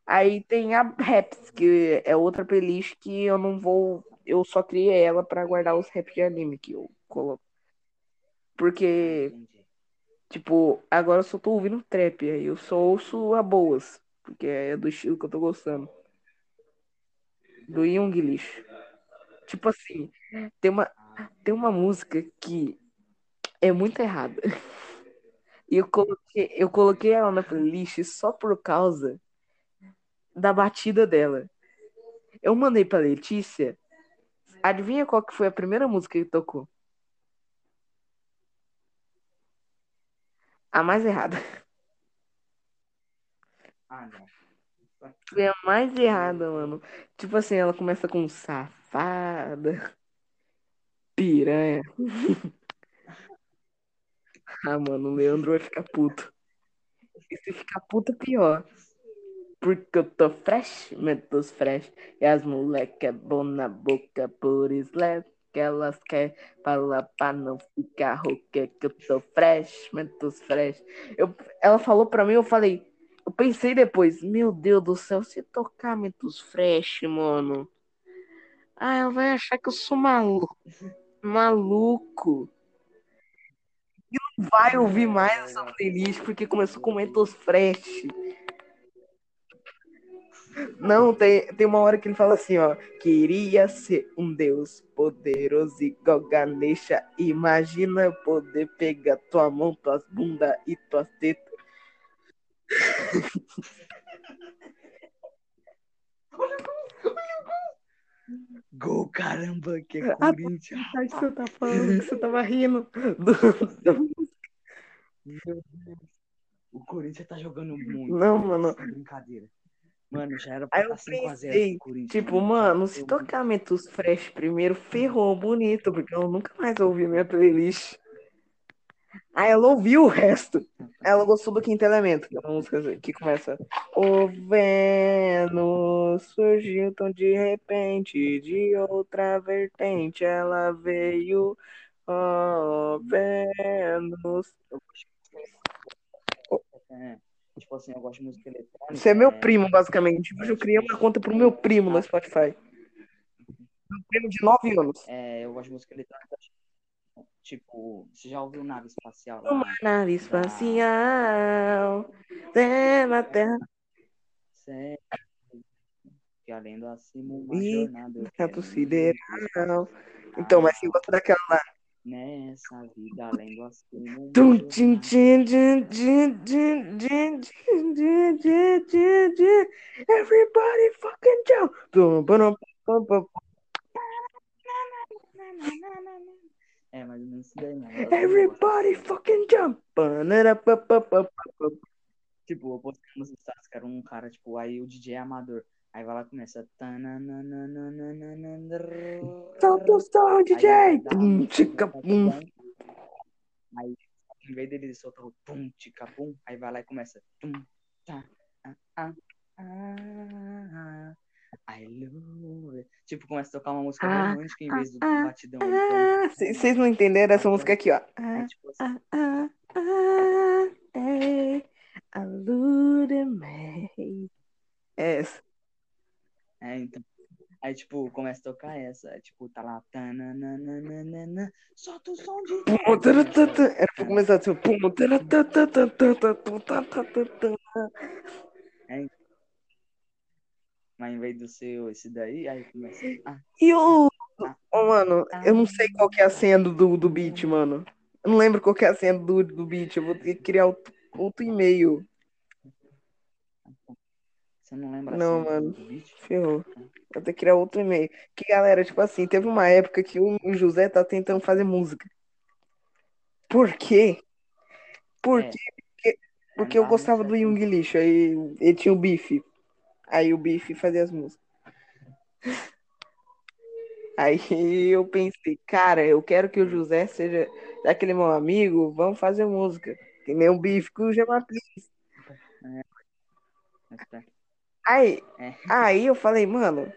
Aí tem a Raps, que é outra playlist que eu não vou. Eu só criei ela pra guardar os raps de anime que eu coloco. Porque, Entendi. Tipo, agora eu só tô ouvindo trap. Aí eu só ouço a boas. Porque é do estilo que eu tô gostando. Do Young Lixo. Tipo assim, tem uma, tem uma música que é muito errada. E eu coloquei, eu coloquei ela na playlist só por causa da batida dela. Eu mandei pra Letícia. Adivinha qual que foi a primeira música que tocou? A mais errada. ah, não. Foi a mais errada, mano. Tipo assim, ela começa com safada, piranha. Ah, mano, o Leandro vai ficar puto. E se ficar puto, é pior. Porque eu tô fresh, metos fresh. E as moleque é bom na boca por slap. Que elas querem falar pra não ficar rouca. Que eu tô fresh, metos fresh. Eu, ela falou pra mim, eu falei. Eu pensei depois, meu Deus do céu, se tocar metos fresh, mano. Ah, ela vai achar que eu sou maluco. Maluco. E não vai ouvir mais essa playlist porque começou com metos fresh. Não, tem, tem uma hora que ele fala assim, ó. Queria ser um deus poderoso igual Ganesha. Imagina eu poder pegar tua mão, tuas bunda e tuas tetas. Gol, caramba, que é Ah, Corinthians. Sabe que você tá falando que você tava rindo do- do- Meu Deus. O Corinthians tá jogando muito. Não, mano. Sem brincadeira. Mano, já era Aí pra eu estar 5x0 pensei, tipo, mano, se Eu- tocar Metus Fresh primeiro, ferrou bonito, porque eu nunca mais ouvi minha playlist. Aí ela ouviu o resto. Ela gostou do Quinto Elemento, que é uma música que começa. O Vênus surgiu tão de repente, de outra vertente ela veio. Oh, Vênus. É, tipo assim, eu gosto de música eletrônica. Você é meu é, primo, basicamente. Hoje eu criei uma conta pro meu primo no Spotify. Meu primo de 9 anos. é, eu gosto de música eletrônica. Tipo, você já ouviu nave espacial? Uma nave espacial. Tem na Terra. Sério? Que além do acima, uma E jornada. Eu muitos não. passos Então, mas você gosta daquela lá. Nessa vida além do assunto. Né? Everybody fucking jump. É, mais ou menos isso daí, né? Everybody fucking jump. Tipo, eu postei nos que tá, era um cara, tipo, aí o DJ é amador. Aí vai lá e começa. Solta o som, Aí DJ. tchica, pum. Aí, em vez dele soltar o pum, tica, pum, aí vai lá e começa. Tum, tá, ah, ah, ah, I love it. Tipo, começa a tocar uma música Ah, romântica em vez do ah, batidão. Então, Ah, Vocês não entenderam essa música aqui, ó. aí, Ah, tipo assim, ah, ah, ah, ei, alude-me. Essa. É, então. Aí, tipo, começa a tocar essa. Aí, tipo, tá lá. Tananana, solta o som de. Era pra começar assim. É. Mas em vez do seu, esse daí, aí começa. Ah, e o. Oh, mano, eu não sei qual que é a senha do, do beat, mano. Eu não lembro qual que é a senha do, do beat. Eu vou ter que criar outro, outro e-mail. Você não lembra Não, assim mano. Ferrou. Vou ter que criar outro e-mail. Que galera, tipo assim, teve uma época que o José tá tentando fazer música. Por quê? Por É, quê? Porque, porque eu gostava do. Jung Lixo, aí ele tinha o Bife. Aí o Bife fazia as músicas. Aí eu pensei, cara, eu quero que o José seja daquele meu amigo, vamos fazer música. Que nem o Bife com o Gemapi. Mas tá. Aí, É, aí eu falei, mano,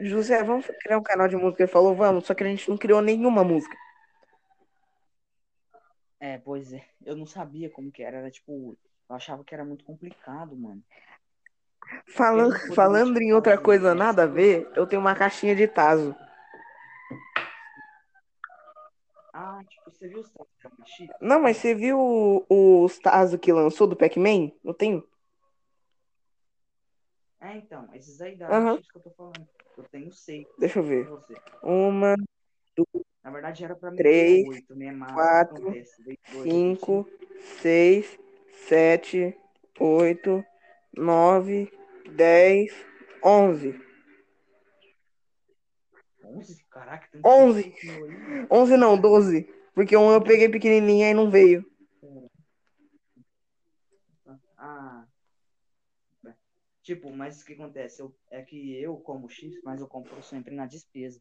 José, vamos criar um canal de música. Ele falou, vamos, só que a gente não criou nenhuma música. é, pois é. Eu não sabia como que era. Era tipo. Eu achava que era muito complicado, mano. Falando, falando em outra coisa nada a ver, eu tenho uma caixinha de Tazo. Ah, tipo, você viu os traços da? Não, mas você viu o- os Tazo que lançou do Pac-Man? Não tem? É, então. Esses aí Aham, Machi que eu tô falando. Eu tenho seis. deixa eu ver. Uma, Na verdade era pra mim ter três, oito, né? Mas quatro, acontece? Veio dois cinco, seis, sete, oito, nove, dez, onze. Onze? Caraca, tem Onze. mano. Onze não, doze. Porque um eu peguei pequenininha e não veio. Ah. é. Tipo, mas o que acontece? Eu, é que eu como X, mas eu compro sempre na despesa.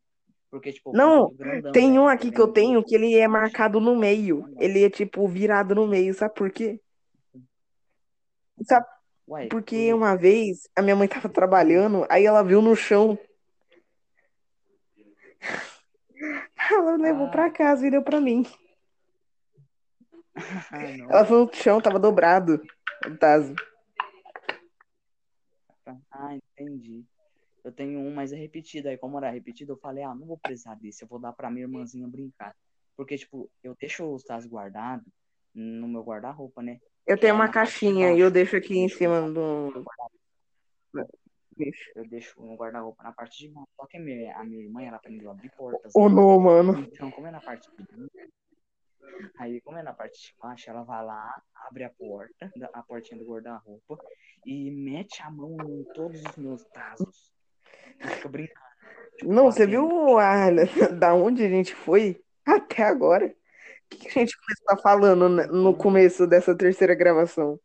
Porque, tipo, Não, grandão, tem né? um Eu aqui que eu tenho que ele é marcado no meio. Ele é tipo virado no meio, sabe por quê? Sabe Ué, porque por- uma vez a minha mãe tava trabalhando, aí ela viu no chão. Ela levou Ah. pra casa e deu pra mim. Ah. Ela viu no chão, tava dobrado o Ah, entendi. Eu tenho um, mas é repetido. Aí, como era repetido, eu falei, ah, não vou precisar desse, eu vou dar pra minha irmãzinha brincar. Porque, tipo, eu deixo os tazos guardados no meu guarda-roupa, né? Eu tenho é uma caixinha e eu baixo. deixo aqui em cima do. Eu deixo no guarda-roupa na parte de baixo. Só que a minha, a minha irmã, ela aprendeu a abrir portas. Oh, né? não, mano. Então, como é na parte de Aí, como é na parte de baixo, ela vai lá, abre a porta, a portinha do guarda-roupa, e mete a mão em todos os meus tazos. E fica brincando. tipo, Não, você batendo. viu a... da onde a gente foi até agora? O que que a gente começou a falando no começo dessa terceira gravação?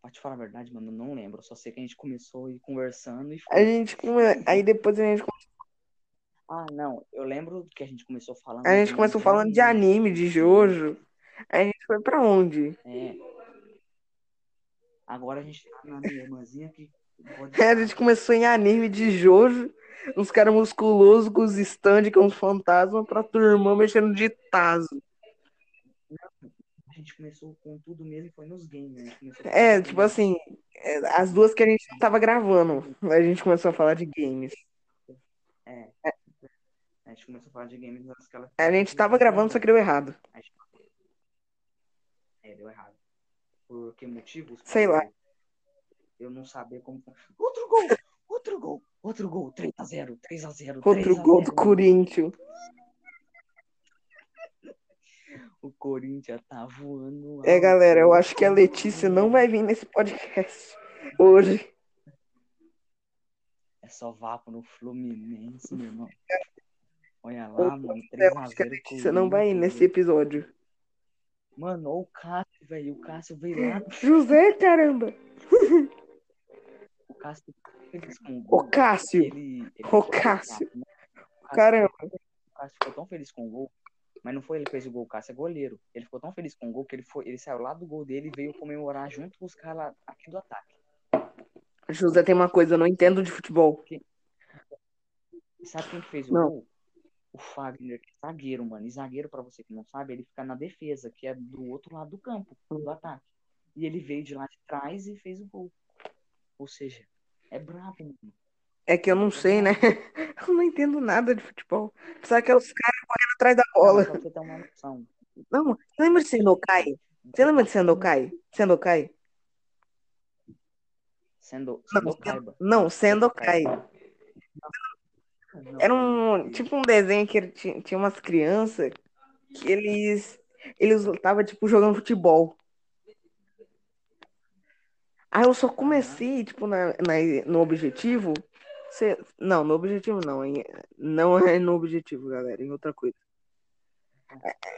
pra te falar a verdade, mano, eu não lembro. Só sei que a gente começou a ir conversando e A gente come... Aí depois a gente, Ah, não. Eu lembro que a gente começou falando a gente de, começou falando de anime, de Jojo. Aí a gente foi pra onde? É. Agora a gente tá na minha irmãzinha que pode É, a gente começou em anime de Jojo, uns caras musculosos com os stand com os fantasmas pra tua irmã mexendo de taso. A gente começou com tudo mesmo, foi nos games. Começou É, tipo de- assim, é, as duas que a gente tava gravando. Aí a gente começou a falar de games. É. A gente começou a falar de games nas aquelas A gente tava gravando, só que deu errado. A gente- É, deu errado. Por que motivos? Sei lá. Eu não sabia como. Outro gol! Outro gol! Outro gol! 3x0, 3x0. Outro gol do Corinthians. O Corinthians tá voando. É, galera, eu acho que a Letícia não vai vir nesse podcast hoje. É só vapo no Fluminense, meu irmão. Olha lá, mano. Eu acho que a 3x0. Letícia não vai ir nesse episódio. Mano, olha o Cássio, velho. O Cássio veio lá. José, caramba! O Cássio feliz com o. Cássio! Ele, ele Ô, Cássio! O Cássio- Caramba! O Cássio ficou tão feliz com o gol. Mas não foi ele que fez o gol, o Cássio é goleiro. Ele ficou tão feliz com o gol que ele, foi, ele saiu lá do gol dele e veio comemorar junto com os caras lá aqui do ataque. José tem uma coisa, eu não entendo de futebol. Sabe quem que fez o Não. gol? O Fagner, que é zagueiro, mano. E zagueiro, pra você que não sabe, ele fica na defesa, que é do outro lado do campo, do ataque. E ele veio de lá de trás e fez o gol. Ou seja, é brabo, mano. É que eu não sei, né? Eu não entendo nada de futebol. Sabe que é os caras correndo atrás da Não, bola. pra você ter uma noção. Não, você lembra de Sendokai? Você lembra de Sendokai? Sendokai? Sendo, Não, sendo Kaiba. Não, Sendokai. Era um tipo um desenho que tinha, tinha umas crianças que eles eles estavam tipo jogando futebol. Aí eu só comecei tipo na, na- no objetivo. Cê- não, no objetivo não, em- não é no objetivo, galera, em outra coisa.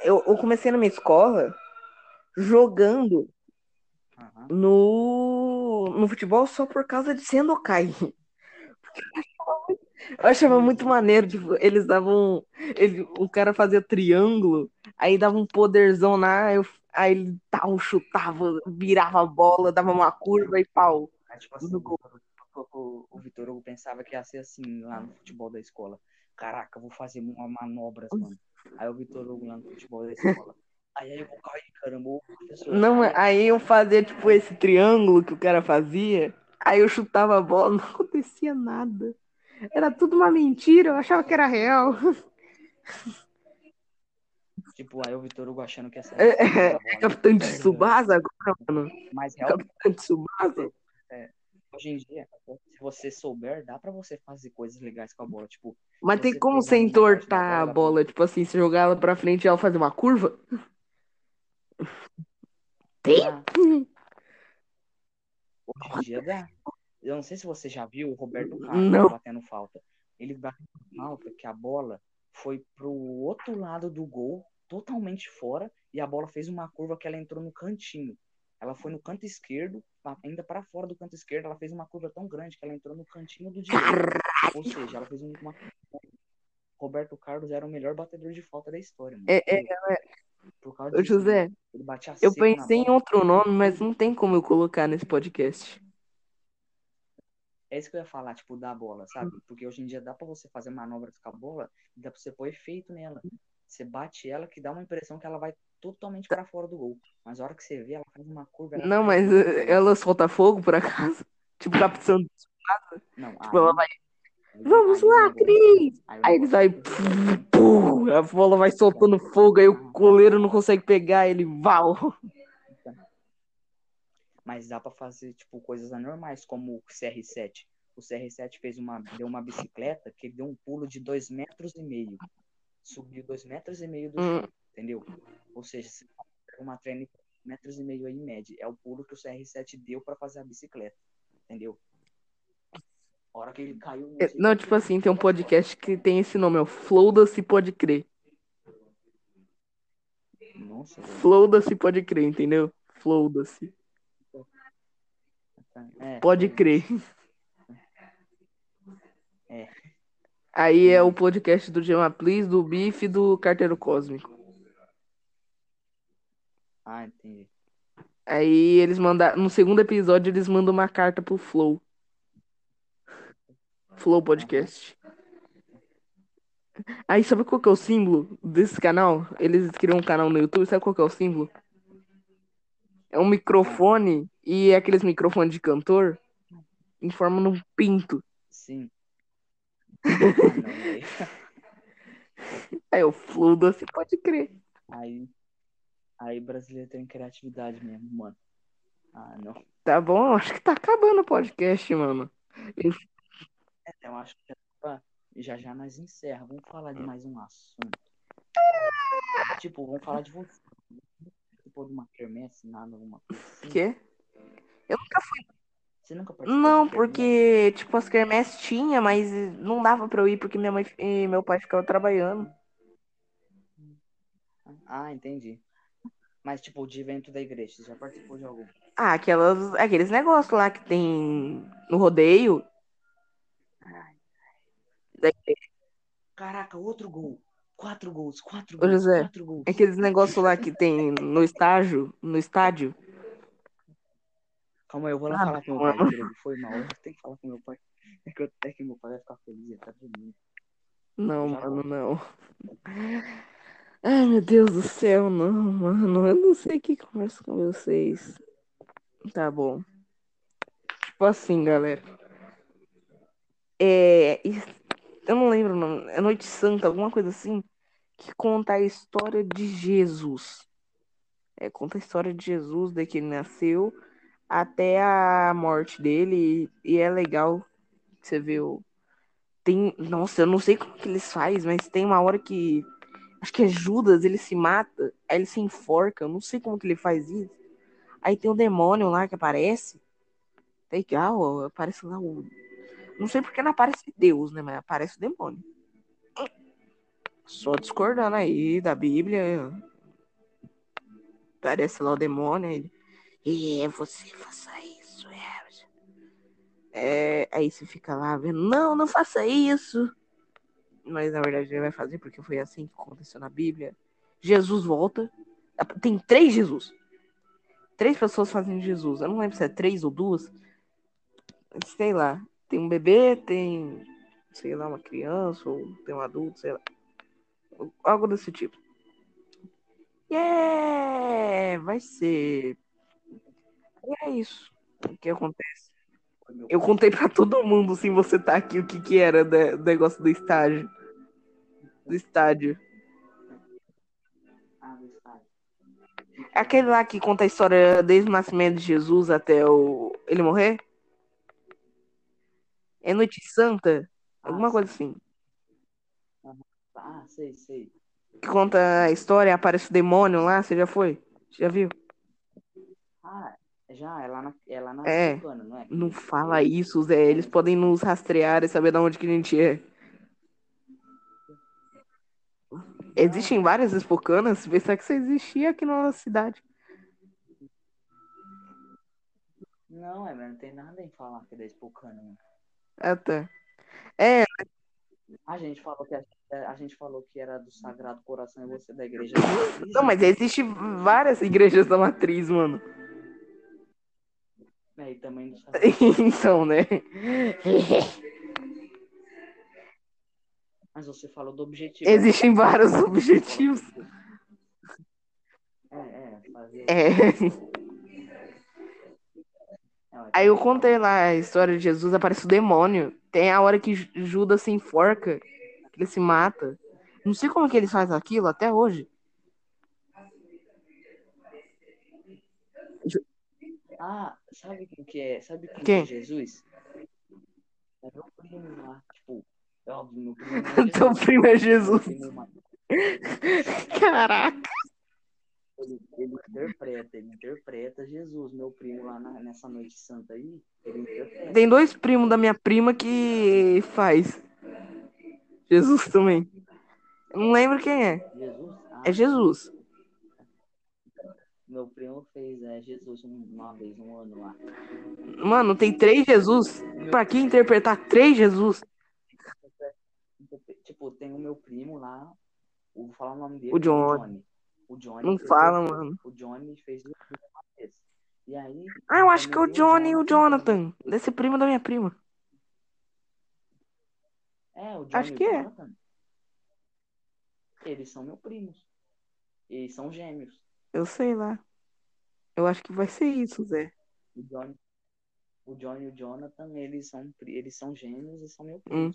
Eu, eu comecei na minha escola jogando Aham. no, no futebol só por causa de Sendokai. Eu achava muito maneiro, tipo, eles davam. Ele, o cara fazia triângulo, aí dava um poderzão lá, eu, aí ele tal, chutava, virava a bola, dava uma curva e pau. Aí, tipo assim, No gol. o, o, Vitor Hugo pensava que ia ser assim lá no futebol da escola. Caraca, eu vou fazer uma manobras, mano. Aí o Vitor Hugo lá no futebol da escola. Aí aí eu vou cair, caramba, o professor. Não, aí eu fazia, tipo, esse triângulo que o cara fazia, aí eu chutava a bola, não acontecia nada. Era tudo uma mentira, eu achava que era real. Tipo, aí o Vitor Hugo achando que. É, é, uma bola. Capitão de Tsubasa agora, mano. Mas realmente, Capitão de Tsubasa. hoje em dia, se você souber, dá pra você fazer coisas legais com a bola. Tipo, Mas tem como você entortar a bola, bola, tipo assim, se jogar ela pra frente e ela fazer uma curva? Tem? dá. Hoje em dia dá. Eu não sei se você já viu o Roberto Carlos Não. batendo falta. Ele bateu falta que a bola foi pro outro lado do gol, totalmente fora, e a bola fez uma curva que ela entrou no cantinho. Ela foi no canto esquerdo, ainda para fora do canto esquerdo, ela fez uma curva tão grande que ela entrou no cantinho do direito. Ou seja, ela fez uma. Roberto Carlos era o melhor batedor de falta da história. Mano. É, é, Por causa Ô, José, eu pensei em outro nome, mas não tem como eu colocar nesse podcast. É isso que eu ia falar, tipo, da bola, sabe? Porque hoje em dia dá pra você fazer manobras com a bola e dá pra você pôr efeito nela. Você bate ela que dá uma impressão que ela vai totalmente pra fora do gol. Mas a hora que você vê, ela faz uma curva. Não, mas ela solta fogo, por acaso? Tipo, Capitão de Não, Tipo, ela vai, aí- vamos aí lá, Cris! aí Aí eles negócio- vai, pum, a bola vai soltando fogo, aí o goleiro não consegue pegar, ele val. Mas dá pra fazer, tipo, coisas anormais, como o CR7. O CR7 fez uma, deu uma bicicleta que deu um pulo de dois metros e meio. Subiu dois metros e meio do Hum. chão, entendeu? Ou seja, se uma treina metros e meio aí, em média. É o pulo que o CR7 deu pra fazer a bicicleta, entendeu? A hora que ele caiu... É, Não, tipo assim, tem um podcast que tem esse nome, é o Flow-se Pode Crer. Nossa, velho. Flow-se Pode Crer, entendeu? Flow-se. É, Pode crer. É. Aí é o podcast do Gema Please, do Bife e do Carteiro Cósmico. Ah, entendi. Aí eles mandaram. No segundo episódio, eles mandam uma carta pro Flow. Flow Podcast. Aí sabe qual que é o símbolo desse canal? Eles criam um canal no YouTube, sabe qual que é o símbolo? É um microfone e é aqueles microfones de cantor em forma de um pinto. Sim. Ah. Aí o Flow doce pode crer. Aí, aí brasileiro tem criatividade mesmo, mano. Ah, não. Tá bom, acho que tá acabando o podcast, mano. É, eu acho que já, tá- já já nós encerra. Vamos falar de mais um assunto. Tipo, vamos falar de você. Tipo, de uma quermesse, nada, alguma coisa assim. Quê? Eu nunca fui. Você nunca participou Não, porque, tipo, as quermesses tinha, mas não dava pra eu ir porque minha mãe e meu pai ficavam trabalhando. Ah, entendi. Mas, tipo, de evento da igreja, você já participou de algum? Ah, aquelas, aqueles negócios lá que tem no rodeio. Caraca, outro gol. Quatro gols, quatro Ô, gols, José, quatro gols. Aqueles negócios lá que tem no estágio, no estádio. Calma aí, eu vou lá Ah, falar com meu pai, mano. Foi mal. Eu tenho que falar com meu pai. É que, eu, é que meu pai vai ficar feliz, ele tá dormindo. Não, Já mano, não. Ai, meu Deus do céu, não, mano. Eu não sei o que conversa com vocês. Tá bom. Tipo assim, galera. É. Eu não lembro o nome. É Noite Santa, alguma coisa assim. Que conta a história de Jesus. É, conta a história de Jesus, desde que ele nasceu até a morte dele. E, e é legal. Você vê o. Tem. Nossa, eu não sei como que eles fazem, mas tem uma hora que. Acho que é Judas, ele se mata, aí ele se enforca. Eu não sei como que ele faz isso. Aí tem o demônio lá que aparece. Legal, aparece lá o. Não sei porque não aparece Deus, né? Mas aparece o demônio. Só discordando aí da Bíblia. Aparece lá o demônio. Ele. É, você faça isso. É. é. Aí você fica lá vendo. Não, não faça isso. Mas na verdade ele vai fazer porque foi assim que aconteceu na Bíblia. Jesus volta. Tem três Jesus. Três pessoas fazem Jesus. Eu não lembro se é três ou duas. Sei lá. Tem um bebê, tem, sei lá, uma criança, ou tem um adulto, sei lá. Algo desse tipo. Yeah! Vai ser. E é isso. O que acontece? Eu contei pra todo mundo, sem você tá aqui, o que que era do negócio do estágio. Do estádio. Do estádio. É aquele lá que conta a história desde o nascimento de Jesus até o... ele morrer? É Noite Santa? Alguma Ah, coisa assim. Ah, sei, sei. Que conta a história, aparece o demônio lá, você já foi? Já viu? Ah, já, é lá na, é lá na É. Não é? Não fala isso, Zé. Eles podem nos rastrear e saber de onde que a gente é. Existem várias espocanas, pensar que isso existia aqui na nossa cidade. Não, é, mas não tem nada em falar que é da Spokane. Né? Ah, tá. A gente falou que a, a gente falou que era do Sagrado Coração e você da Igreja da Matriz, Não, mas existem várias igrejas da matriz, mano. né? E também do Sagrado Então, né? Mas você falou do objetivo. Existem vários objetivos. É, é, fazer. É. É, Aí eu contei lá a história de Jesus, aparece o demônio. Tem a hora que Ju- Judas se enforca, que ele se mata. Não sei como que eles fazem aquilo até hoje. Ah, sabe quem que é? Sabe quem, Quem? que é Jesus? É meu primo lá. Tipo, é óbvio, meu primo é Teu Jesus. primo é Jesus. Primo, mano, Caraca. Ele, ele interpreta, ele interpreta Jesus, meu primo lá na- nessa noite santa aí. Tem dois primos da minha prima que faz. Jesus também. Eu não lembro quem é. Jesus? Ah, É Jesus. Meu primo fez é, Jesus um- uma vez, um ano lá. Mano, tem três Jesus. Pra que interpretar três Jesus? Tipo, tem o meu primo lá, vou falar o nome dele, O Johnny. Johnny. O Johnny Não fala, Jesus. mano. O Johnny fez. E aí, Ah, eu acho que é o Johnny e o Jonathan. Desse primo da minha prima. É, o Johnny Acho e o que é. Jonathan. Eles são meus primos. Eles são gêmeos. Eu sei lá. Eu acho que vai ser isso, Zé. O Johnny, o Johnny e o Jonathan, eles são, eles são gêmeos e são meus Hum.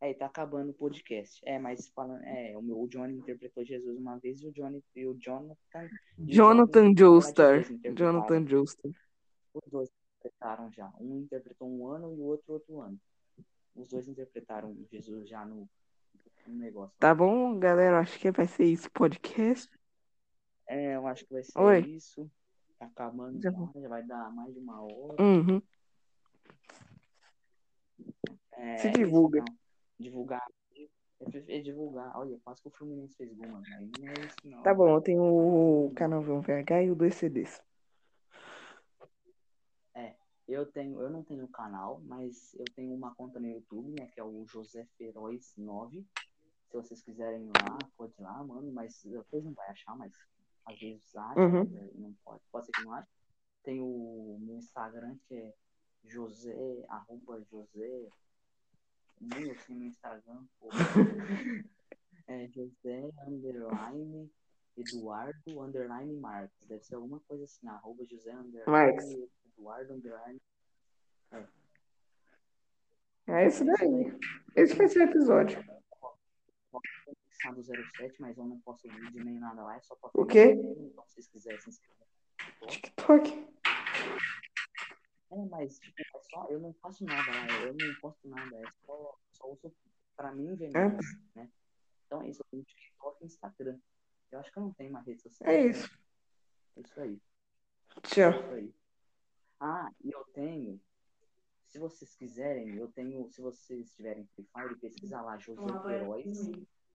É, tá acabando o podcast. É, mas falando. É, o meu o Johnny interpretou Jesus uma vez e o Johnny e o Jonathan. Jonathan Joestar. Jonathan Joestar. Os dois interpretaram já. Um interpretou um ano e o outro outro ano. Os dois interpretaram Jesus já no, no negócio. Tá bom, galera? Acho que vai ser isso o podcast. É, eu acho que vai ser Oi. isso. Tá acabando Já já, vai dar mais de uma hora. Uhum. É, Se é divulga. então. Divulgar. Eu prefiro divulgar. Olha, quase que o Fluminense fez gol, mano. Aí não é isso, não. Tá bom, eu tenho o canal V1VH e o 2CDs. Eu tenho, eu não tenho canal, mas eu tenho uma conta no YouTube, né? Que é o José Feroz 9. Se vocês quiserem ir lá, pode ir lá, mano. Mas depois não vai achar, mas às vezes acha, Uhum. não pode. Pode ser que não ache. Tem o meu Instagram que é José, arroba José. Eu sei meu Instagram. É José underline Eduardo underline Marques. Deve ser alguma coisa assim, arroba José underline Marques. Eduardo underline. É isso daí. Esse vai ser o episódio. Fixar do 07, mas eu não posto vídeo nem nada lá, é só pra O quê? Então, se vocês quiserem se inscrever. no TikTok. É, mas tipo, é só, eu não faço nada lá, eu não posto nada, é só, só uso pra mim ver memes, né? Então é isso, eu tenho TikTok e Instagram. Eu acho que eu não tenho uma rede social. É né? isso. É isso aí. Tchau. Isso aí. Ah, e eu tenho. Se vocês quiserem, eu tenho. Se vocês tiverem Free Fire, pesquisa lá, José Queiroz.